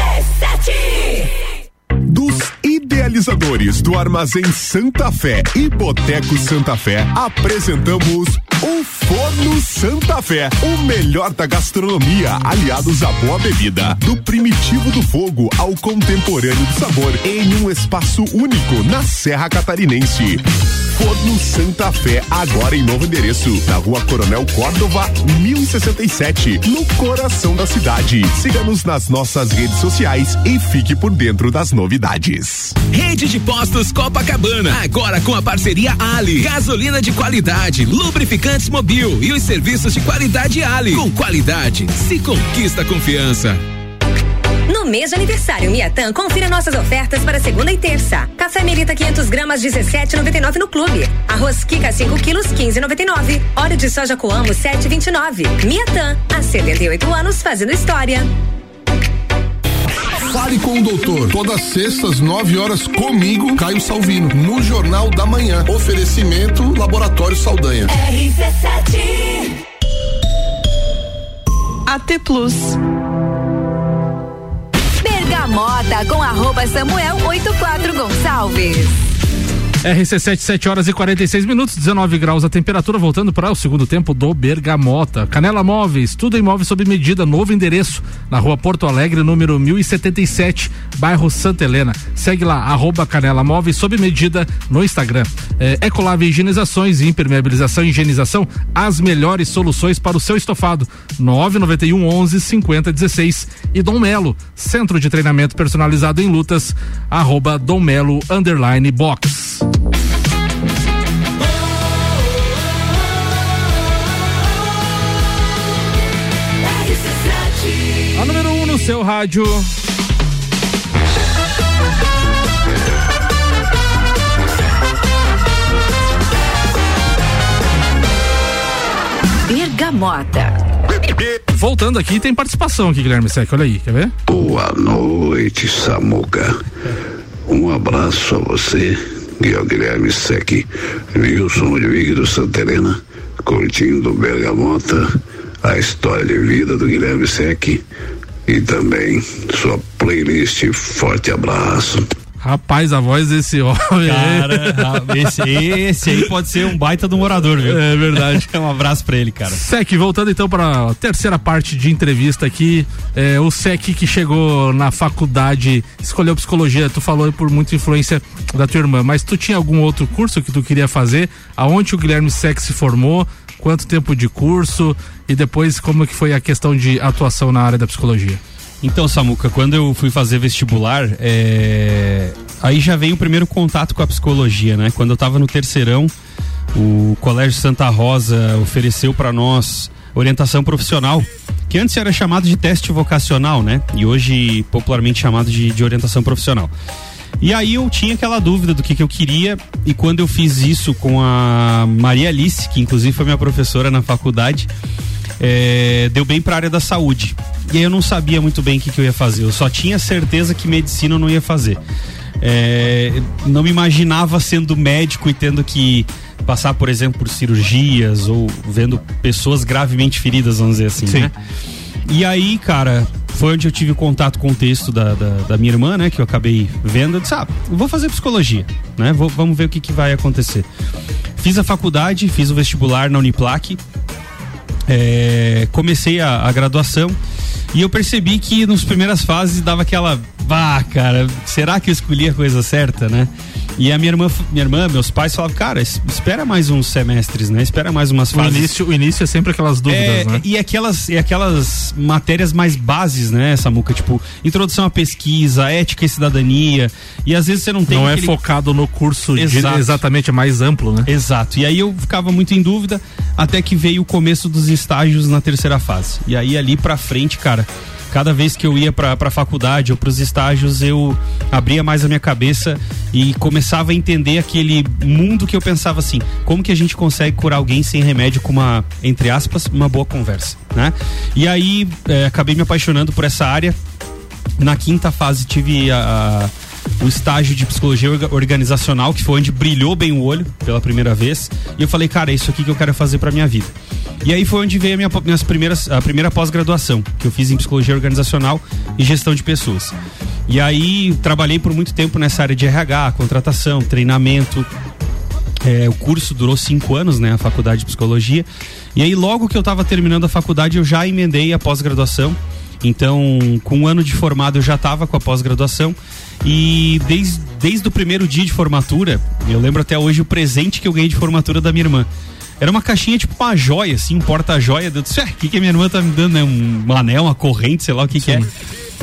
S9: RC7. Realizadores do Armazém Santa Fé e Boteco Santa Fé apresentamos o Forno Santa Fé, o melhor da gastronomia, aliados à boa bebida, do primitivo do fogo ao contemporâneo do sabor, em um espaço único na Serra Catarinense. Forno Santa Fé, agora em novo endereço, na rua Coronel Córdova, 1067, no coração da cidade. Siga-nos nas nossas redes sociais e fique por dentro das novidades.
S10: Rede de Postos Copacabana, agora com a parceria Ali. Gasolina de qualidade, lubrificantes mobil e os serviços de qualidade Ali. Com qualidade, se conquista confiança.
S11: No mês de aniversário Miatan, confira nossas ofertas para segunda e terça. Café Melita 500 gramas 17,99 no clube. Arroz Kika 5 quilos 15,99. Óleo de soja Coamo 7,29. Miatan, há 78 anos fazendo história.
S6: Fale com o doutor. Todas sextas, 9 horas, comigo, Caio Salvino, no Jornal da Manhã. Oferecimento Laboratório Saldanha.
S1: RC7
S12: AT Plus.
S1: Bergamota com arroba Samuel 84 Gonçalves.
S2: RC7, 7 horas e 46 minutos, 19 graus a temperatura, voltando para o segundo tempo do Bergamota. Canela Móveis, tudo em móveis sob medida, novo endereço, na rua Porto Alegre, número 1077, bairro Santa Helena. Segue lá, arroba Canela Móveis sob medida no Instagram. É, Ecolave Higienizações Impermeabilização e Higienização, as melhores soluções para o seu estofado. 991 11 50 16. E Dom Melo, centro de treinamento personalizado em lutas, arroba Dom Melo underline box. A número 1 um no seu rádio.
S1: Bergamota.
S2: Voltando aqui, tem participação aqui, Guilherme Sec. Olha aí, quer ver?
S13: Boa noite, Samuca. Um abraço a você ao Guilherme Sec, Wilson de do Santa Helena, curtindo Bergamota, a história de vida do Guilherme Sec e também sua playlist. Forte abraço.
S2: Rapaz, a voz desse homem.
S3: Cara, esse, esse aí pode ser um baita do morador, viu?
S2: É verdade. [laughs]
S3: um abraço pra ele, cara.
S2: Sec, voltando então para a terceira parte de entrevista aqui, é, o Sec que chegou na faculdade, escolheu psicologia, tu falou por muita influência da tua irmã, mas tu tinha algum outro curso que tu queria fazer? Aonde o Guilherme Sec se formou? Quanto tempo de curso? E depois como que foi a questão de atuação na área da psicologia?
S3: Então, Samuca, quando eu fui fazer vestibular, é... aí já veio o primeiro contato com a psicologia, né? Quando eu tava no terceirão, o Colégio Santa Rosa ofereceu para nós orientação profissional, que antes era chamado de teste vocacional, né? E hoje popularmente chamado de, de orientação profissional. E aí eu tinha aquela dúvida do que, que eu queria, e quando eu fiz isso com a Maria Alice, que inclusive foi minha professora na faculdade, é, deu bem para a área da saúde. E aí eu não sabia muito bem o que, que eu ia fazer. Eu só tinha certeza que medicina eu não ia fazer. É, não me imaginava sendo médico e tendo que passar, por exemplo, por cirurgias ou vendo pessoas gravemente feridas, vamos dizer assim,
S2: Sim.
S3: né? E aí, cara, foi onde eu tive contato com o texto da, da, da minha irmã, né? Que eu acabei vendo. Eu disse, ah, vou fazer psicologia, né? Vou, vamos ver o que, que vai acontecer. Fiz a faculdade, fiz o vestibular na Uniplac, é, comecei a, a, graduação e eu percebi que nas primeiras fases dava aquela, vá, cara, será que eu escolhi a coisa certa, né? E a minha irmã, minha irmã, meus pais falavam, cara, espera mais uns semestres, né? Espera mais umas fases.
S2: O início, o início é sempre aquelas dúvidas,
S3: é,
S2: né?
S3: E aquelas, e aquelas matérias mais bases, né, Samuca? Tipo, introdução à pesquisa, ética e cidadania. E às vezes você não tem.
S2: Não
S3: aquele...
S2: é focado no curso
S3: Exato.
S2: De, exatamente, é mais amplo, né?
S3: Exato. E aí eu ficava muito em dúvida, até que veio o começo dos estágios na terceira fase. E aí ali pra frente, cara cada vez que eu ia para a faculdade ou para os estágios, eu abria mais a minha cabeça e começava a entender aquele mundo que eu pensava assim: como que a gente consegue curar alguém sem remédio com uma, entre aspas, uma boa conversa, né? E aí é, acabei me apaixonando por essa área. Na quinta fase tive a, a o estágio de psicologia organizacional, que foi onde brilhou bem o olho pela primeira vez. E eu falei, cara, é isso aqui que eu quero fazer para minha vida. E aí foi onde veio a minha, minhas primeiras, a primeira pós-graduação, que eu fiz em psicologia organizacional e gestão de pessoas. E aí trabalhei por muito tempo nessa área de RH, contratação, treinamento. É, o curso durou cinco anos, né? A faculdade de psicologia. E aí, logo que eu estava terminando a faculdade, eu já emendei a pós-graduação. Então, com um ano de formado, eu já estava com a pós-graduação. E desde, desde o primeiro dia de formatura, eu lembro até hoje o presente que eu ganhei de formatura da minha irmã. Era uma caixinha tipo uma joia, assim, um porta-joia. Eu disse, o que, que a minha irmã tá me dando? Né? Um anel, uma corrente, sei lá o que, que é.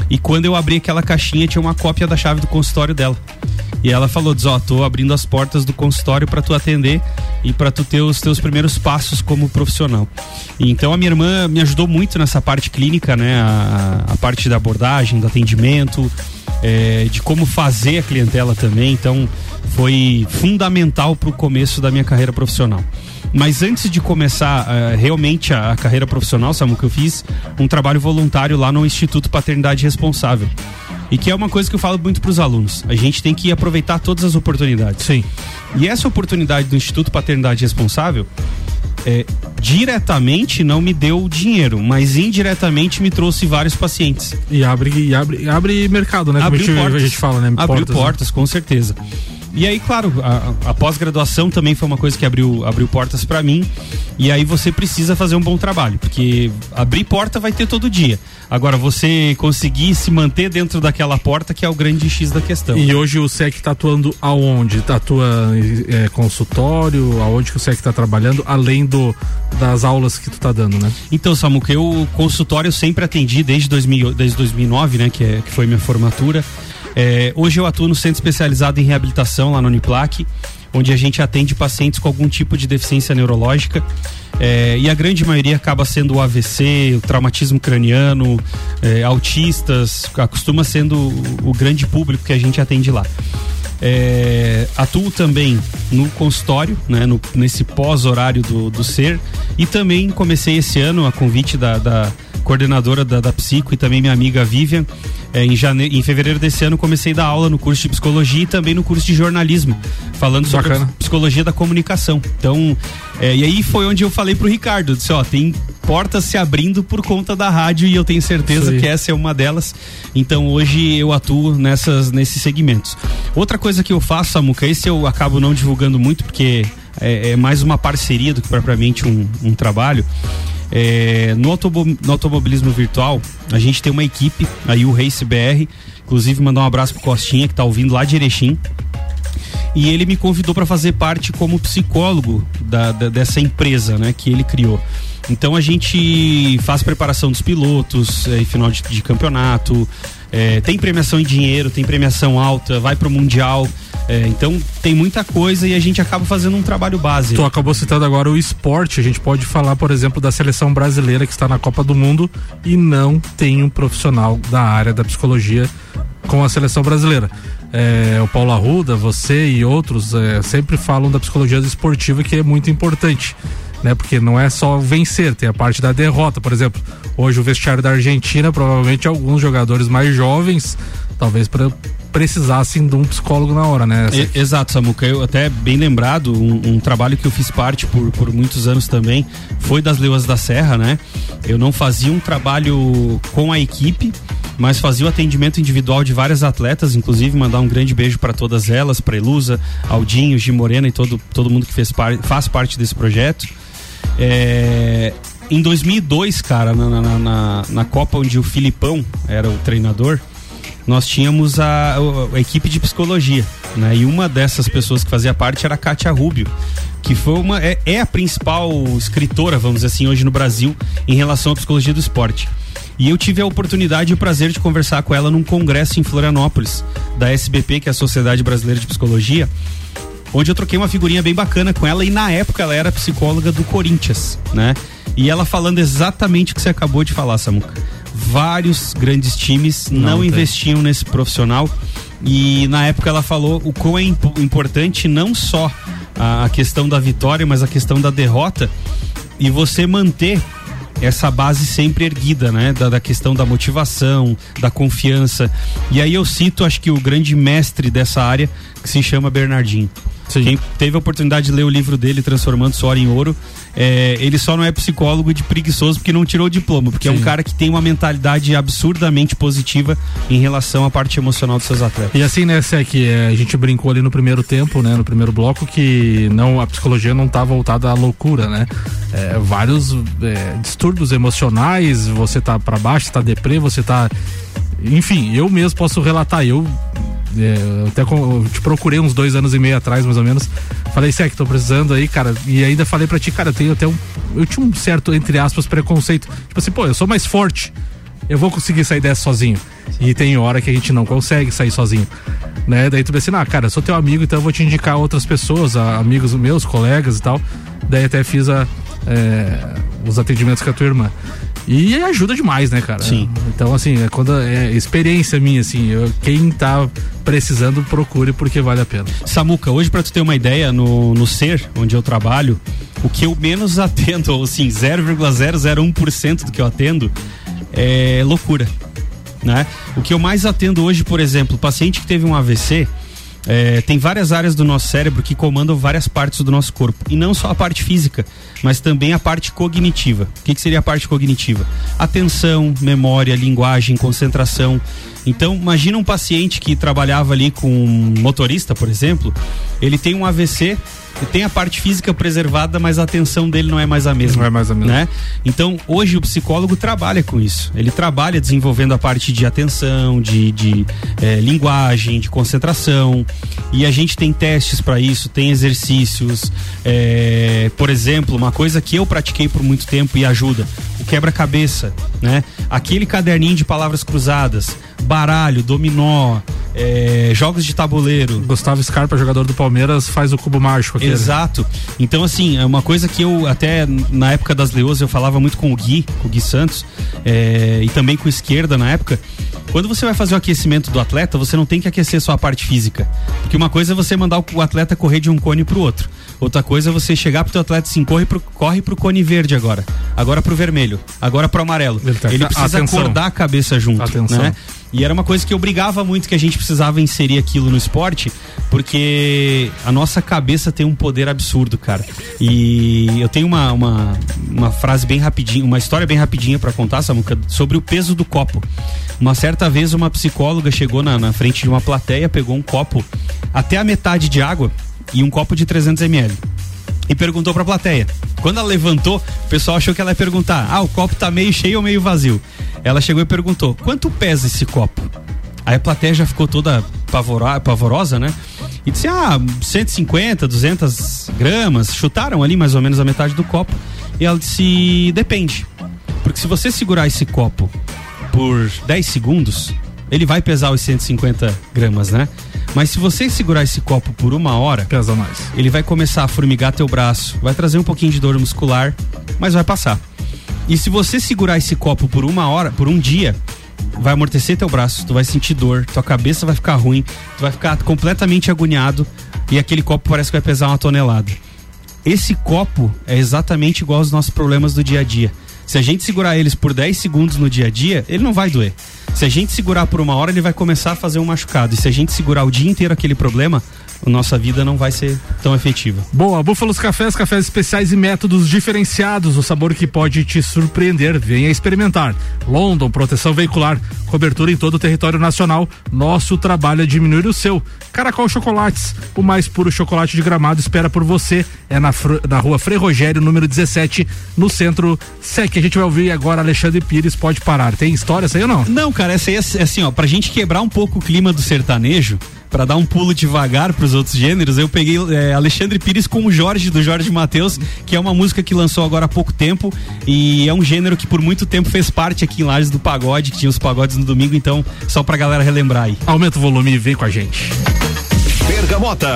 S3: E quando eu abri aquela caixinha, tinha uma cópia da chave do consultório dela. E ela falou: diz, ó, tô abrindo as portas do consultório para tu atender e para tu ter os teus primeiros passos como profissional. Então a minha irmã me ajudou muito nessa parte clínica, né? A, a parte da abordagem, do atendimento, é, de como fazer a clientela também. Então foi fundamental para o começo da minha carreira profissional. Mas antes de começar uh, realmente a, a, carreira profissional, Samu, que eu fiz um trabalho voluntário lá no Instituto Paternidade Responsável. E que é uma coisa que eu falo muito para os alunos. A gente tem que aproveitar todas as oportunidades.
S2: Sim.
S3: E essa oportunidade do Instituto Paternidade Responsável é, diretamente não me deu dinheiro, mas indiretamente me trouxe vários pacientes.
S2: E abre, e abre, abre mercado, né?
S3: Abriu
S2: Como a gente,
S3: portas.
S2: a gente fala, né?
S3: Abriu
S2: Portas,
S3: portas,
S2: né?
S3: com certeza. E aí, claro, a, a pós-graduação também foi uma coisa que abriu, abriu portas para mim. E aí você precisa fazer um bom trabalho, porque abrir porta vai ter todo dia. Agora, você conseguir se manter dentro daquela porta que é o grande X da questão.
S2: E hoje o SEC está atuando aonde? Tá Atua é, consultório? Aonde que o SEC está trabalhando? Além do, das aulas que tu tá dando, né?
S3: Então, Samuca, eu consultório eu sempre atendi desde, 2000, desde 2009, né? Que, é, que foi minha formatura. É, hoje eu atuo no centro especializado em reabilitação lá no Uniplac, onde a gente atende pacientes com algum tipo de deficiência neurológica. É, e a grande maioria acaba sendo o AVC, o traumatismo craniano, é, autistas, acostuma sendo o, grande público que a gente atende lá. É, atuo também no consultório, né, no, nesse pós-horário do, do ser, e também comecei esse ano, a convite da, da coordenadora da, da Psico e também minha amiga Vivian, é, em, jane... em fevereiro desse ano comecei a dar aula no curso de psicologia e também no curso de jornalismo, falando sobre
S2: Bacana.
S3: psicologia da comunicação. Então, é, e aí foi onde eu falei pro Ricardo, disse, ó, tem portas se abrindo por conta da rádio e eu tenho certeza que essa é uma delas. Então hoje eu atuo nessas nesses segmentos. Outra coisa que eu faço, Samuca, esse eu acabo não divulgando muito porque é, é mais uma parceria do que propriamente um, um trabalho. É, no, automo no, automobilismo virtual, a gente tem uma equipe, aí o Race BR, inclusive mandar um abraço pro Costinha que tá ouvindo lá de Erechim. E ele me convidou para fazer parte como psicólogo da, da, dessa empresa, né, que ele criou. Então a gente faz preparação dos pilotos, é, final de, de campeonato, é, tem premiação em dinheiro, tem premiação alta, vai pro mundial. É, então tem muita coisa e a gente acaba fazendo um trabalho base.
S2: Tu acabou citando agora o esporte. A gente pode falar, por exemplo, da seleção brasileira que está na Copa do Mundo e não tem um profissional da área da psicologia com a seleção brasileira. É, o Paulo Arruda, você e outros é, sempre falam da psicologia esportiva que é muito importante. Né, porque não é só vencer, tem a parte da derrota. Por exemplo, hoje o vestiário da Argentina, provavelmente alguns jogadores mais jovens, talvez para precisassem de um psicólogo na hora, né?
S3: E, exato, Samuca. Eu até bem lembrado, um, um, trabalho que eu fiz parte por, por muitos anos também foi das Leoas da Serra, né? Eu não fazia um trabalho com a equipe, mas fazia o atendimento individual de várias atletas, inclusive mandar um grande beijo para todas elas, para Elusa, Aldinho, Gi Morena e todo, todo mundo que fez par, faz parte desse projeto. É, em 2002, cara, na, na, na, na Copa onde o Filipão era o treinador, nós tínhamos a, a, equipe de psicologia, né? E uma dessas pessoas que fazia parte era a Kátia Rubio, que foi uma é, é, a principal escritora, vamos dizer assim, hoje no Brasil em relação à psicologia do esporte. E eu tive a oportunidade e o prazer de conversar com ela num congresso em Florianópolis, da SBP, que é a Sociedade Brasileira de Psicologia, onde eu troquei uma figurinha bem bacana com ela e na época ela era psicóloga do Corinthians, né? E ela falando exatamente o que você acabou de falar, Samuca vários grandes times não, não investiam nesse profissional e na época ela falou o quão é imp importante não só a, a questão da vitória, mas a questão da derrota e você manter essa base sempre erguida, né? Da, da, questão da motivação, da confiança. E aí eu cito, acho que o grande mestre dessa área, que se chama Bernardinho. Quem teve a oportunidade de ler o livro dele, Transformando Suor em Ouro, é, ele só não é psicólogo de preguiçoso porque não tirou o diploma, porque é um
S2: Sim.
S3: cara que tem uma mentalidade absurdamente positiva em relação à parte emocional dos seus atletas.
S2: E assim, né, Sec, é, a gente brincou ali no primeiro tempo, né, no primeiro bloco, que não a psicologia não tá voltada à loucura, né? É, vários é, distúrbios emocionais, você tá pra baixo, tá deprê, você tá. Enfim, eu mesmo posso relatar, eu. É, eu até te procurei uns dois anos e meio atrás, mais ou menos. Falei, Sec, tô precisando aí, cara. E ainda falei pra ti, cara, eu tenho até um. Eu tinha um certo, entre aspas, preconceito. Tipo assim, pô, eu sou mais forte eu vou conseguir sair dessa sozinho. E tem hora que a gente não consegue sair sozinho. Né? Daí tu pensa assim, ah, cara, eu sou teu amigo, então eu vou te indicar outras pessoas, amigos meus, colegas e tal. Daí até fiz a, é, os atendimentos com a tua irmã. E ajuda demais, né, cara?
S3: Sim.
S2: Então, assim, é quando é experiência minha, assim, eu- quem tá precisando, procure porque vale a pena.
S3: Samuca, hoje pra tu ter uma ideia, no, no SER, onde eu trabalho, o que eu menos [laughs] atendo, ou assim, 0,001% do que eu atendo, é loucura, né? O que eu mais atendo hoje, por exemplo, paciente que teve um AVC, é, tem várias áreas do nosso cérebro que comandam várias partes do nosso corpo. E não só a parte física, mas também a parte cognitiva. O que, que seria a parte cognitiva? Atenção, memória, linguagem, concentração. Então, imagina um paciente que trabalhava ali com um motorista, por exemplo, ele tem um AVC, tem a parte física preservada, mas a atenção dele não é mais a mesma.
S2: Não é mais a mesma.
S3: Né? Então, hoje o psicólogo trabalha com isso. Ele trabalha desenvolvendo a parte de atenção, de, de eh, linguagem, de concentração. E a gente tem testes para isso, tem exercícios. eh, por exemplo, uma coisa que eu pratiquei por muito tempo e ajuda: o quebra-cabeça, né? Aquele caderninho de palavras cruzadas, baralho, dominó, eh, jogos de tabuleiro.
S2: Gustavo Scarpa, jogador do Palmeiras, faz o cubo mágico aqui.
S3: Exato. Então, assim, é uma coisa que eu, até na época das Leôs, eu falava muito com o Gui, com o Gui Santos, é, e também com o esquerda na época. Quando você vai fazer o aquecimento do atleta, você não tem que aquecer só a parte física. Porque uma coisa é você mandar o- o atleta correr de um cone pro outro. Outra coisa é você chegar pro teu atleta e assim, corre pro, corre pro cone verde agora. Agora pro vermelho. Agora pro amarelo.
S2: Ele tá-
S3: Ele precisa
S2: atenção.
S3: acordar a cabeça junto.
S2: Atenção.
S3: Né? E era uma coisa que eu brigava muito que a gente precisava inserir aquilo no esporte, porque a nossa cabeça tem um poder absurdo, cara. E eu tenho uma, uma, uma frase bem rapidinha, uma história bem rapidinha pra contar, Samuca, sobre o peso do copo. Uma certa vez uma psicóloga chegou na, na frente de uma plateia, pegou um copo até a metade de água e um copo de 300 ml e perguntou pra plateia. Quando ela levantou, o pessoal achou que ela ia perguntar: ah, o copo tá meio cheio ou meio vazio? Ela chegou e perguntou: quanto pesa esse copo? Aí a plateia já ficou toda pavora- pavorosa, né? E disse: ah, 150, 200 gramas. Chutaram ali mais ou menos a metade do copo. E ela disse: depende. Porque se você segurar esse copo por 10 segundos, ele vai pesar os 150 gramas, né? Mas se você segurar esse copo por uma hora,
S2: pesa mais.
S3: Ele vai começar a formigar teu braço, vai trazer um pouquinho de dor muscular, mas vai passar. E se você segurar esse copo por uma hora, por um dia, vai amortecer teu braço, tu vai sentir dor, tua cabeça vai ficar ruim, tu vai ficar completamente agoniado e aquele copo parece que vai pesar uma tonelada. Esse copo é exatamente igual aos nossos problemas do dia a dia. Se a gente segurar eles por 10 segundos no dia a dia, ele não vai doer. Se a gente segurar por uma hora, ele vai começar a fazer um machucado. E se a gente segurar o dia inteiro aquele problema, a nossa vida não vai ser tão efetiva.
S2: Boa, Búfalos Cafés, cafés especiais e métodos diferenciados, o sabor que pode te surpreender. Venha experimentar. London, proteção veicular, cobertura em todo o território nacional. Nosso trabalho é diminuir o seu. Caracol Chocolates, o mais puro chocolate de gramado espera por você. É na, na rua Frei Rogério, número 17, no centro SEC. A gente vai ouvir agora Alexandre Pires, pode parar. Tem história essa aí ou não?
S3: Não, cara, essa aí é é assim, ó, pra gente quebrar um pouco o clima do sertanejo, pra dar um pulo devagar pros outros gêneros, eu peguei é, Alexandre Pires com o Jorge, do Jorge Matheus, que é uma música que lançou agora há pouco tempo e é um gênero que por muito tempo fez parte aqui em Lages do pagode, que tinha os pagodes no domingo, então só pra galera relembrar aí.
S2: Aumenta o volume e vem com a gente.
S4: Bergamota.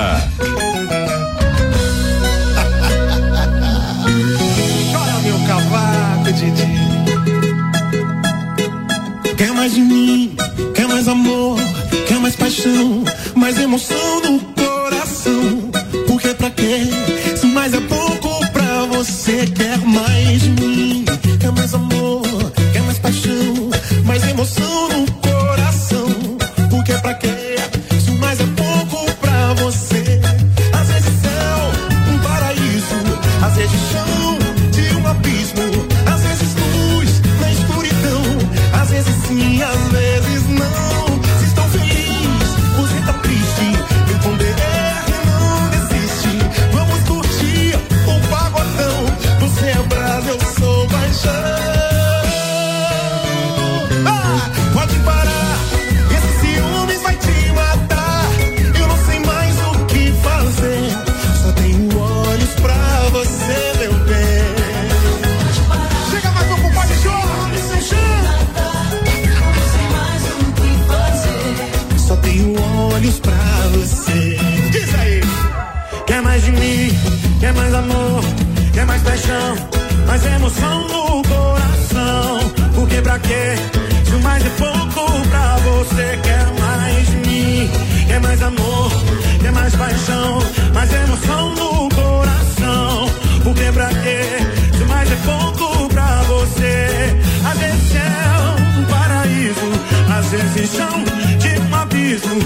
S5: Chora meu cavaco, Didi. Quer mais de mim, quer mais amor, quer mais paixão, mais emoção no coração. Porque pra quê? Se mais é pouco pra você, quer mais de mim, quer mais amor, quer mais paixão, mais emoção no coração. Você,
S14: quer mais mim. Quer mais amor, quer mais paixão, mais emoção no coração. Porque pra quê? Se mais é pouco pra você, às vezes é um paraíso, às vezes chão de um abismo,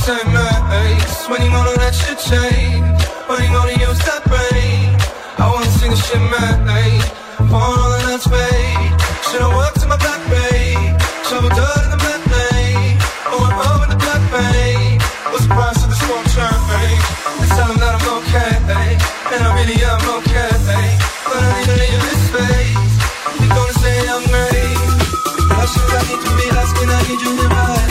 S12: same mates, when you gonna let shit change, when you gonna use that brain. I wanna see the shit made, pouring all of that's fade. Should've worked in my black bay, shovel dirt in the black lane, oh I'm over the black bay. What's the price of this one champagne? Tell them that I'm okay, and I really am okay, but I need to leave this space. You gonna say I'm great? Why should I need to be asking? I need you to right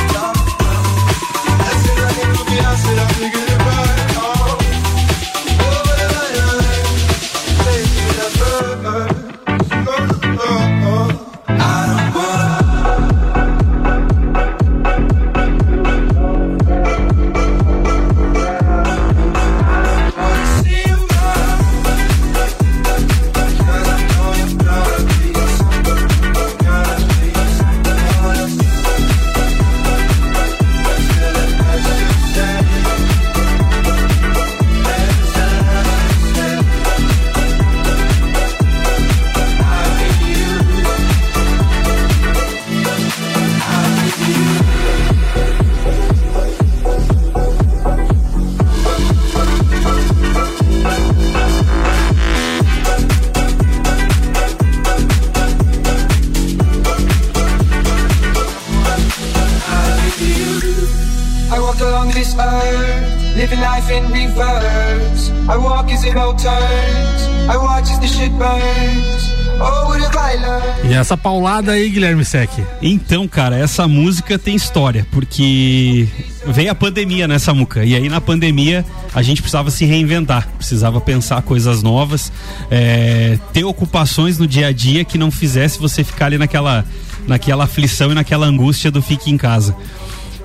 S2: paulada aí, Guilherme Sec?
S3: Então, cara, essa música tem história, porque veio a pandemia nessa muca. E aí na pandemia a gente precisava se reinventar, precisava pensar coisas novas, é, ter ocupações no dia a dia que não fizesse você ficar ali naquela, naquela aflição e naquela angústia do fique em casa.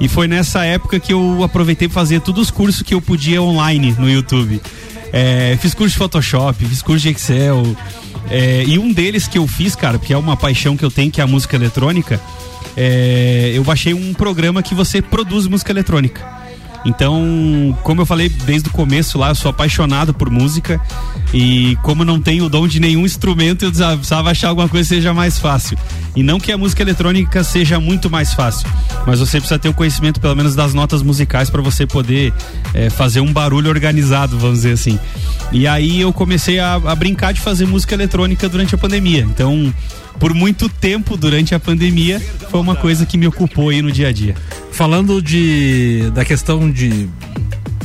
S3: E foi nessa época que eu aproveitei para fazer todos os cursos que eu podia online no YouTube. É, fiz curso de Photoshop, fiz curso de Excel. é, e um deles que eu fiz, cara, que é uma paixão que eu tenho, que é a música eletrônica, é, eu baixei um programa que você produz música eletrônica. Então, como eu falei desde o começo lá, eu sou apaixonado por música e como não tenho o dom de nenhum instrumento, eu precisava achar alguma coisa que seja mais fácil. E não que a música eletrônica seja muito mais fácil, mas você precisa ter o conhecimento pelo menos das notas musicais para você poder eh, fazer um barulho organizado, vamos dizer assim. E aí eu comecei a, a brincar de fazer música eletrônica durante a pandemia. Então, por muito tempo durante a pandemia, foi uma coisa que me ocupou aí no dia a dia.
S2: Falando de da questão de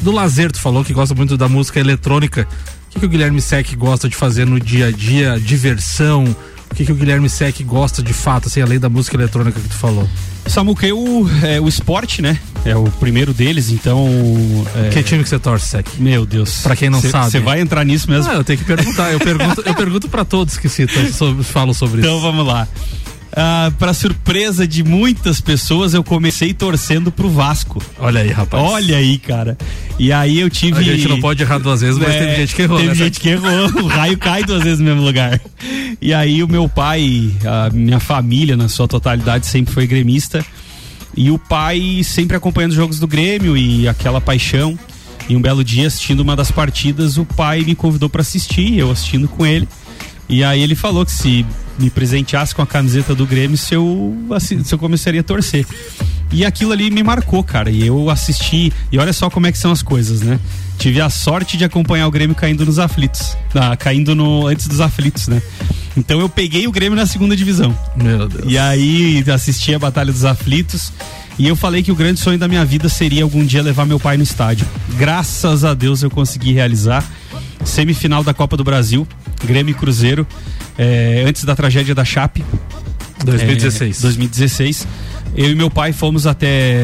S2: do lazer, tu falou que gosta muito da música eletrônica. O que, que o Guilherme Sec gosta de fazer no dia a dia? Diversão? O que, que o Guilherme Sec gosta de fato, assim, além da música eletrônica que tu falou?
S3: Samuca, eu, é, o esporte, né? É o primeiro deles, então. É...
S2: Que time que você torce, Sec?
S3: Meu Deus.
S2: Pra quem não
S3: Cê-
S2: sabe.
S3: Você vai entrar nisso mesmo?
S2: Ah, eu tenho que perguntar. Eu pergunto, eu pergunto pra todos que citam, sobre, falam sobre
S3: Então
S2: isso.
S3: vamos lá. Ah, para surpresa de muitas pessoas, eu comecei torcendo pro Vasco.
S2: Olha aí, rapaz.
S3: Olha aí, cara. E aí eu tive.
S2: A gente não pode errar duas vezes, mas
S3: É,
S2: teve gente que errou,
S3: Teve
S2: né,
S3: gente que errou. [laughs] O raio cai duas vezes no mesmo lugar. E aí o meu pai, a minha família, na sua totalidade, sempre foi gremista. E o pai sempre acompanhando os jogos do Grêmio e aquela paixão. E um belo dia, assistindo uma das partidas, o pai me convidou para assistir, eu assistindo com ele. E aí ele falou que se me presenteasse com a camiseta do Grêmio, se eu, assi- se eu começaria a torcer. E aquilo ali me marcou, cara. E eu assisti. E olha só como é que são as coisas, né? Tive a sorte de acompanhar o Grêmio caindo nos aflitos. Ah, caindo no, antes dos aflitos, né? Então eu peguei o Grêmio na segunda divisão.
S2: Meu Deus.
S3: E aí assisti a Batalha dos Aflitos. E eu falei que o grande sonho da minha vida seria algum dia levar meu pai no estádio. Graças a Deus eu consegui realizar. Semifinal da Copa do Brasil, Grêmio e Cruzeiro, eh, antes da tragédia da Chape.
S2: 2016.
S3: É, 2016. Eu e meu pai fomos até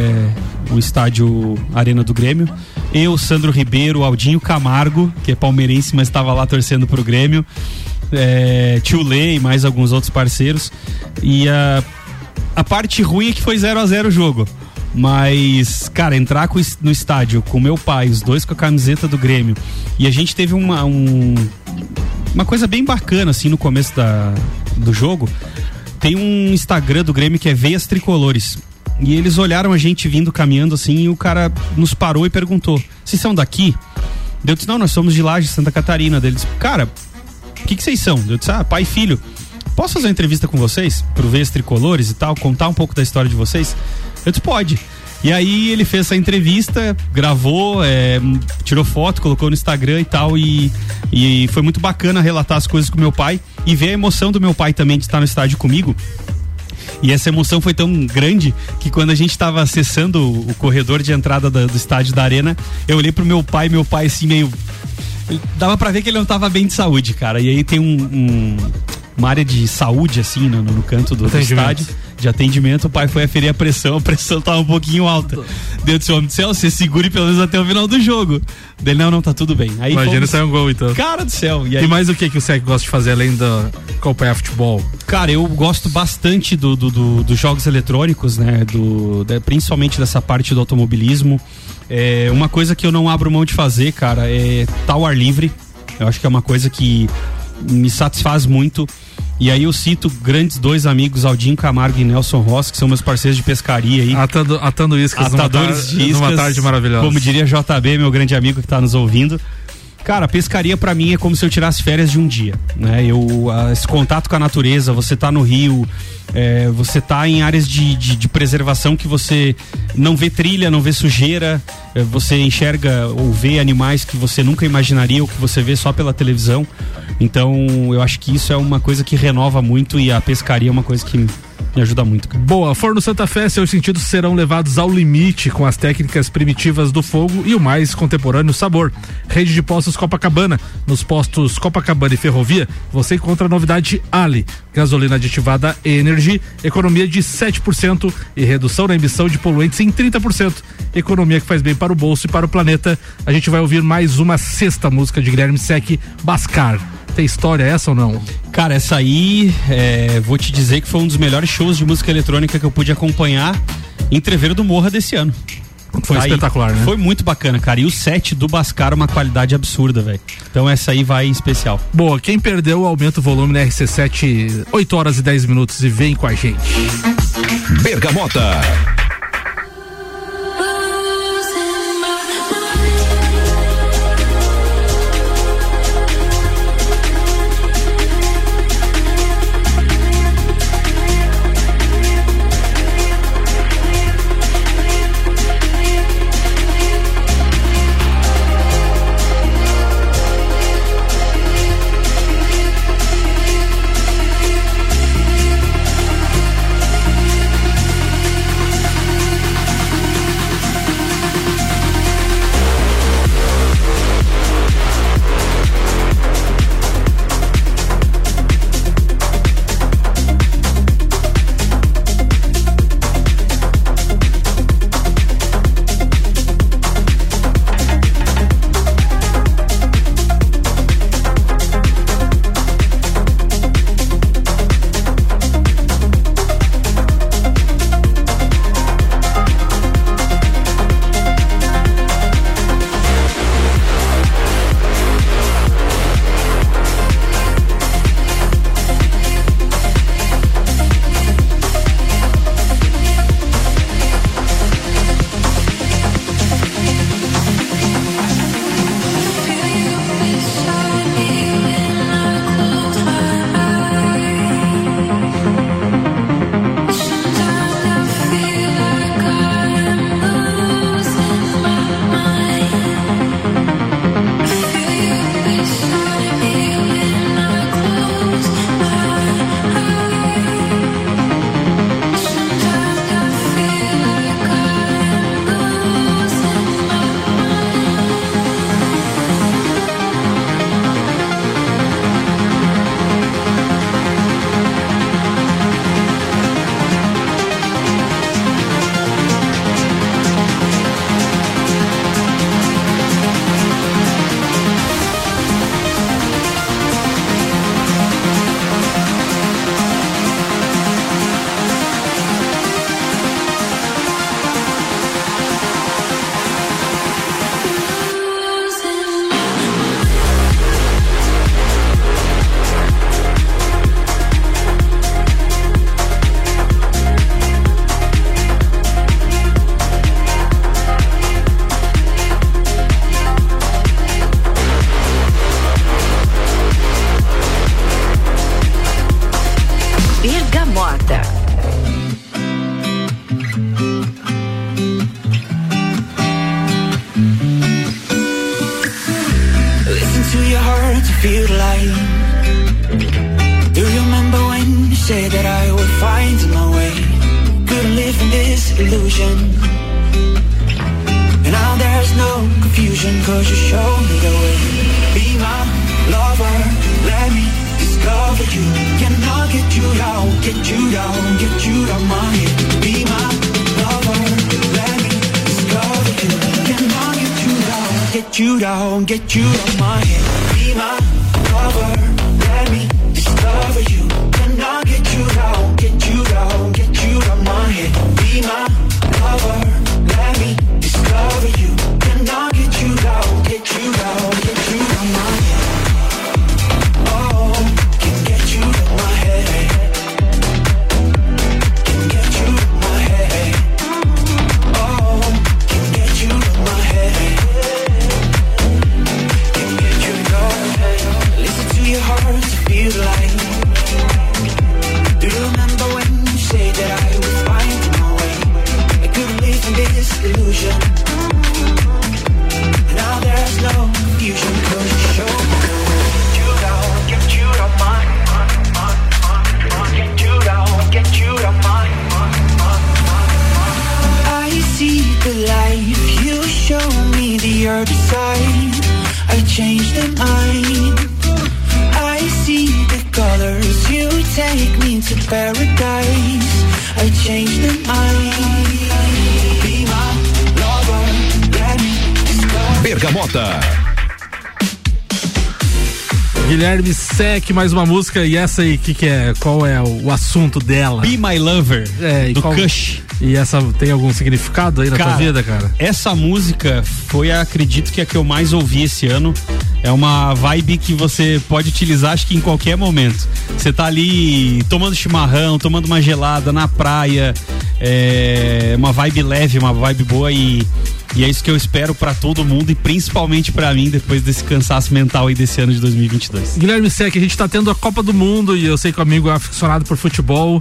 S3: o estádio Arena do Grêmio. Eu, Sandro Ribeiro, Aldinho Camargo, que é palmeirense, mas estava lá torcendo pro Grêmio. É, Tio Lê e mais alguns outros parceiros. E a, a parte ruim é que foi 0 a 0 o jogo. Mas, cara, entrar no estádio com meu pai, os dois com a camiseta do Grêmio. E a gente teve uma, um, uma coisa bem bacana, assim, no começo da, do jogo. Tem um Instagram do Grêmio que é Veias Tricolores. E eles olharam a gente vindo caminhando assim e o cara nos parou e perguntou: Vocês são daqui? Eu disse: Não, nós somos de Laje, Santa Catarina. Ele disse: Cara, o que, que vocês são? Eu disse: Ah, pai e filho. Posso fazer uma entrevista com vocês? Pro Veias Tricolores e tal? Contar um pouco da história de vocês? Eu disse: Pode. E aí ele fez essa entrevista, gravou, é, tirou foto, colocou no Instagram e tal. E, e foi muito bacana relatar as coisas com meu pai e ver a emoção do meu pai também de estar no estádio comigo. E essa emoção foi tão grande que quando a gente estava acessando o, o corredor de entrada da- do estádio da arena, eu olhei pro meu pai, meu pai assim meio. Dava pra ver que ele não tava bem de saúde, cara. E aí tem um- um- uma área de saúde, assim, no, no canto do, do estádio, de atendimento. O pai foi aferir a pressão, a pressão tava um pouquinho alta. Deu disse, homem do céu, você segure pelo menos até o final do jogo. Dele, não, não, tá tudo bem. Aí
S2: Imagina
S3: fomos-
S2: sair um gol então.
S3: Cara do céu.
S2: E, mais o que, que o Sec gosta de fazer além da acompanhar futebol?
S3: Cara, eu gosto bastante do, do- do- dos jogos eletrônicos, né? Do, da- principalmente dessa parte do automobilismo. É, uma coisa que eu não abro mão de fazer, cara, é estar ao ar livre. Eu acho que é uma coisa que me satisfaz muito. E aí eu cito grandes dois amigos, Aldinho Camargo e Nelson Ross, que são meus parceiros de pescaria aí.
S2: Atando, atando iscas numa
S3: Atadores
S2: tar-
S3: de iscas,
S2: numa tarde maravilhosa.
S3: Como diria JB, meu grande amigo que tá nos ouvindo. Cara, pescaria pra mim é como se eu tirasse férias de um dia, né? Eu, ah, esse contato com a natureza, você tá no rio, é, você tá em áreas de, de, de preservação que você não vê trilha, não vê sujeira, é, você enxerga ou vê animais que você nunca imaginaria ou que você vê só pela televisão. Então, eu acho que isso é uma coisa que renova muito e a pescaria é uma coisa que me ajuda muito. cara.
S2: Boa, Forno Santa Fé, seus sentidos serão levados ao limite com as técnicas primitivas do fogo e o mais contemporâneo sabor. Rede de postos Copacabana. Nos postos Copacabana e Ferrovia, você encontra a novidade Ali. Gasolina aditivada Energy, economia de 7% e redução na emissão de poluentes em 30%. Economia que faz bem para o bolso e para o planeta. A gente vai ouvir mais uma sexta música de Guilherme Sec, Bascar. Tem história essa ou não?
S3: Cara, essa aí, é, vou te dizer que foi um dos melhores shows de música eletrônica que eu pude acompanhar em Treveiro do Morra desse ano.
S2: Foi
S3: Aí,
S2: espetacular, né?
S3: Foi muito bacana, cara. E o set do Bascar, uma qualidade absurda, velho. Então essa aí vai em especial.
S2: Boa, quem perdeu, aumenta o volume na RC7, 8 horas e 10 minutos e vem com a gente.
S4: Bergamota.
S2: Guilherme Sec, mais uma música. E essa aí, que, que é? Qual é o, o assunto dela?
S3: Be My Lover,
S2: é,
S3: do
S2: qual-
S3: Kush.
S2: E essa tem algum significado aí na tua vida, cara?
S3: Essa música foi, acredito que a que eu mais ouvi esse ano. É uma vibe que você pode utilizar, acho que em qualquer momento. Você tá ali tomando chimarrão, tomando uma gelada na praia, é uma vibe leve, uma vibe boa e, e é isso que eu espero pra todo mundo e principalmente pra mim depois desse cansaço mental aí desse ano de 2022.
S2: Guilherme Sec, a gente tá tendo a Copa do Mundo e eu sei que o amigo é aficionado por futebol.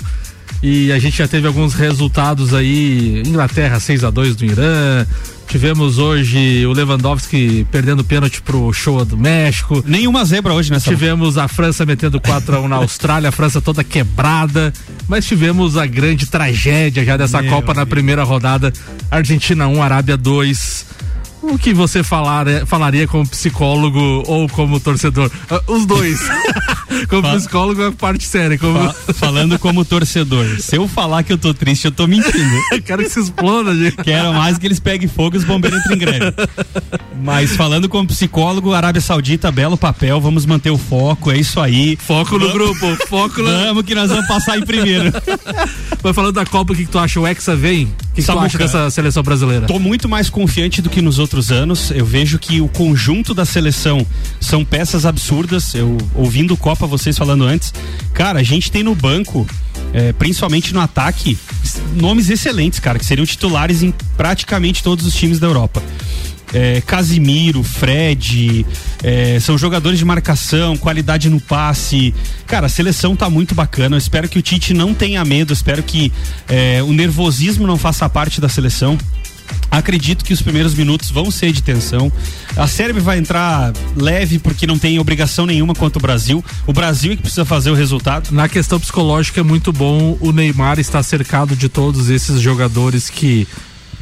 S2: E a gente já teve alguns resultados aí. Inglaterra 6 a 2 do Irã. Tivemos hoje o Lewandowski perdendo pênalti pro show do México.
S3: Nenhuma zebra hoje nessa.
S2: Tivemos a França metendo 4 a 1 na Austrália, a França toda quebrada. Mas tivemos a grande tragédia já dessa
S3: Meu
S2: Copa na primeira rodada. Argentina 1, Arábia 2. O que você falar, falaria como psicólogo ou como torcedor? Ah, Os dois. [laughs] como
S3: Fa-
S2: psicólogo é parte séria. Como...
S3: Fa- falando como torcedor, se eu falar que eu tô triste, eu tô mentindo. [laughs]
S2: Quero que se exploda, gente.
S3: Quero mais que eles peguem fogo e os bombeiros entrem em greve. Mas falando como psicólogo, Arábia Saudita, belo papel, vamos manter o foco, é isso aí.
S2: Foco no grupo, foco no...
S3: Vamos que nós vamos passar em primeiro. [laughs]
S2: Mas falando da Copa, o que, que tu acha? O Hexa vem? O que, que tu acha dessa seleção brasileira?
S3: Tô muito mais confiante do que nos outros anos. Eu vejo que o conjunto da seleção são peças absurdas. Eu ouvindo o Copa, vocês falando antes, cara, a gente tem no banco, é, principalmente no ataque, nomes excelentes, cara, que seriam titulares em praticamente todos os times da Europa. É, Casimiro, Fred, é, são jogadores de marcação, qualidade no passe. Cara, a seleção tá muito bacana. Eu espero que o Tite não tenha medo, espero que é, o nervosismo não faça parte da seleção. Acredito que os primeiros minutos vão ser de tensão. A Sérvia vai entrar leve porque não tem obrigação nenhuma contra o Brasil. O Brasil é que precisa fazer o resultado.
S2: Na questão psicológica é muito bom o Neymar estar cercado de todos esses jogadores que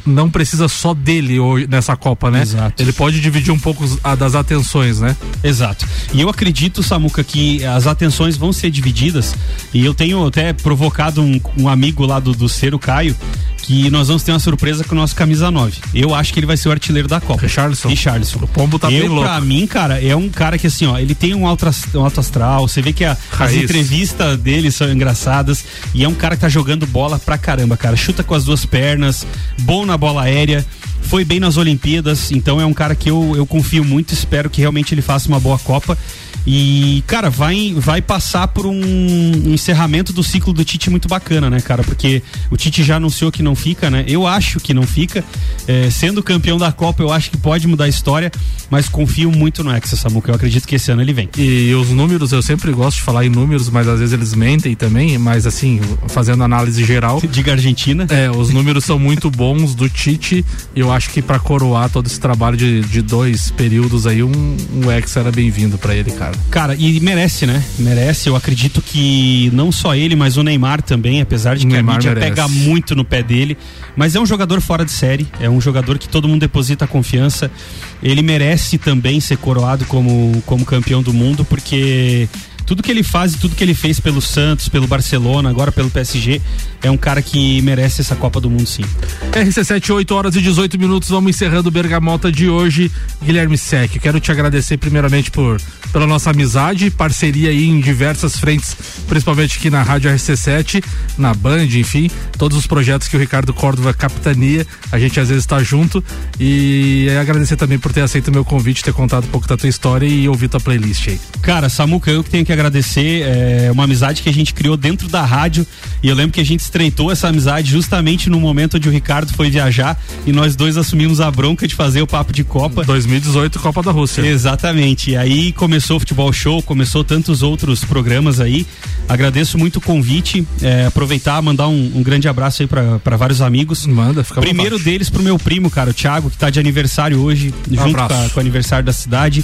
S2: não precisa só dele hoje nessa Copa, né?
S3: Exato.
S2: Ele pode dividir um pouco das atenções, né?
S3: Exato. E eu acredito, Samuca, que as atenções vão ser divididas. E eu tenho até provocado um, um amigo lá do, do Cero, Caio, que nós vamos ter uma surpresa com o nosso camisa 9. Eu acho que ele vai ser o artilheiro da Copa.
S2: Richarlison.
S3: Richarlison.
S2: O Pombo tá
S3: eu,
S2: bem louco.
S3: Pra mim, cara, é um cara que assim, ó, ele tem um alto, um alto astral. Você vê que a- as entrevistas dele são engraçadas. E é um cara que tá jogando bola pra caramba, cara. Chuta com as duas pernas, bom na bola aérea. Foi bem nas Olimpíadas, então é um cara que eu, eu confio muito, espero que realmente ele faça uma boa Copa. E, cara, vai, vai passar por um encerramento do ciclo do Tite muito bacana, né, cara? Porque o Tite já anunciou que não fica, né? Eu acho que não fica. É, sendo campeão da Copa, eu acho que pode mudar a história, mas confio muito no Hexa, Samuca. Eu acredito que esse ano ele vem.
S2: E os números, eu sempre gosto de falar em números, mas às vezes eles mentem também, mas assim, fazendo análise geral. [laughs]
S3: Diga Argentina.
S2: É, os números são muito bons do Tite. Eu acho que pra coroar todo esse trabalho de, de dois períodos aí, um, um ex era bem-vindo pra ele, cara.
S3: Cara, e merece, né? Merece. Eu acredito que não só ele, mas o Neymar também, apesar de que
S2: Neymar
S3: a mídia
S2: merece.
S3: pega muito no pé dele. Mas é um jogador fora de série, é um jogador que todo mundo deposita confiança. Ele merece também ser coroado como, como campeão do mundo, porque tudo que ele faz e tudo que ele fez pelo Santos, pelo Barcelona, agora pelo PSG, é um cara que merece essa Copa do Mundo sim.
S2: RC7, 8 horas e 18 minutos, vamos encerrando o Bergamota de hoje. Guilherme Sec, quero te agradecer primeiramente por pela nossa amizade, parceria aí em diversas frentes, principalmente aqui na Rádio RC7, na Band, enfim, todos os projetos que o Ricardo Córdova capitania, a gente às vezes está junto e agradecer também por ter aceito o meu convite, ter contado um pouco da tua história e ouvir tua playlist aí.
S3: Cara, Samuca, eu que tenho que agradecer. É uma amizade que a gente criou dentro da rádio. E eu lembro que a gente estreitou essa amizade justamente no momento onde o Ricardo foi viajar e nós dois assumimos a bronca de fazer o papo de Copa.
S2: 2018, Copa da Rússia.
S3: Exatamente. E aí começou o Futebol Show, começou tantos outros programas aí. Agradeço muito o convite. é, aproveitar, mandar um, um grande abraço aí para vários amigos.
S2: Manda, fica
S3: Primeiro deles pro meu primo, cara, o Thiago, que tá de aniversário hoje, junto com, a- com o aniversário da cidade.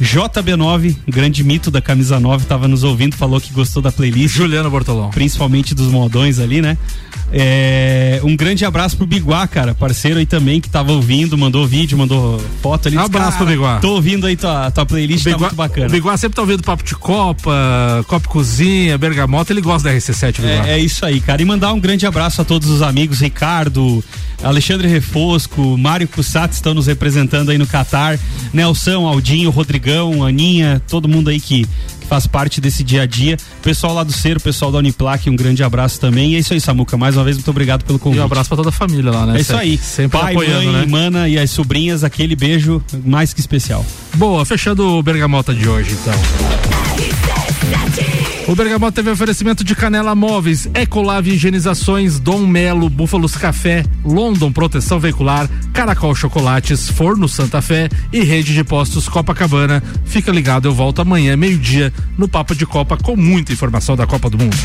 S3: JB9, grande mito da camisa 9, tava nos ouvindo, falou que gostou da playlist.
S2: Juliano Bortolão.
S3: Principalmente dos modões ali, né? É, um grande abraço pro Biguá, cara, parceiro aí também que tava ouvindo, mandou vídeo, mandou foto ali.
S2: Um abraço pro Biguá.
S3: Tô ouvindo aí tua, tua playlist, tá muito bacana.
S2: O Biguá sempre tá ouvindo papo de Copa, Copa Cozinha, Bergamota, ele gosta da RC7, o Biguá.
S3: É, é isso aí, cara. E mandar um grande abraço a todos os amigos, Ricardo, Alexandre Refosco, Mário Cussato estão nos representando aí no Catar, Nelson, Aldinho, Rodrigão, Aninha, todo mundo aí que que faz parte desse dia a dia. Pessoal lá do Cero, pessoal da Uniplac, um grande abraço também. E é isso aí, Samuca. Mais uma vez, muito obrigado pelo convite.
S2: E um abraço pra toda a família lá, né?
S3: É isso aí.
S2: Sempre
S3: Pai,
S2: apoiando,
S3: mãe,
S2: né?
S3: mana e as sobrinhas, aquele beijo mais que especial.
S2: Boa, fechando o Bergamota de hoje, então. O Bergamota teve oferecimento de Canela Móveis, Ecolave Higienizações, Dom Melo, Búfalos Café, London Proteção Veicular, Caracol Chocolates, Forno Santa Fé e Rede de Postos Copacabana. Fica ligado, eu volto amanhã, meio-dia, no Papo de Copa, com muita informação da Copa do Mundo.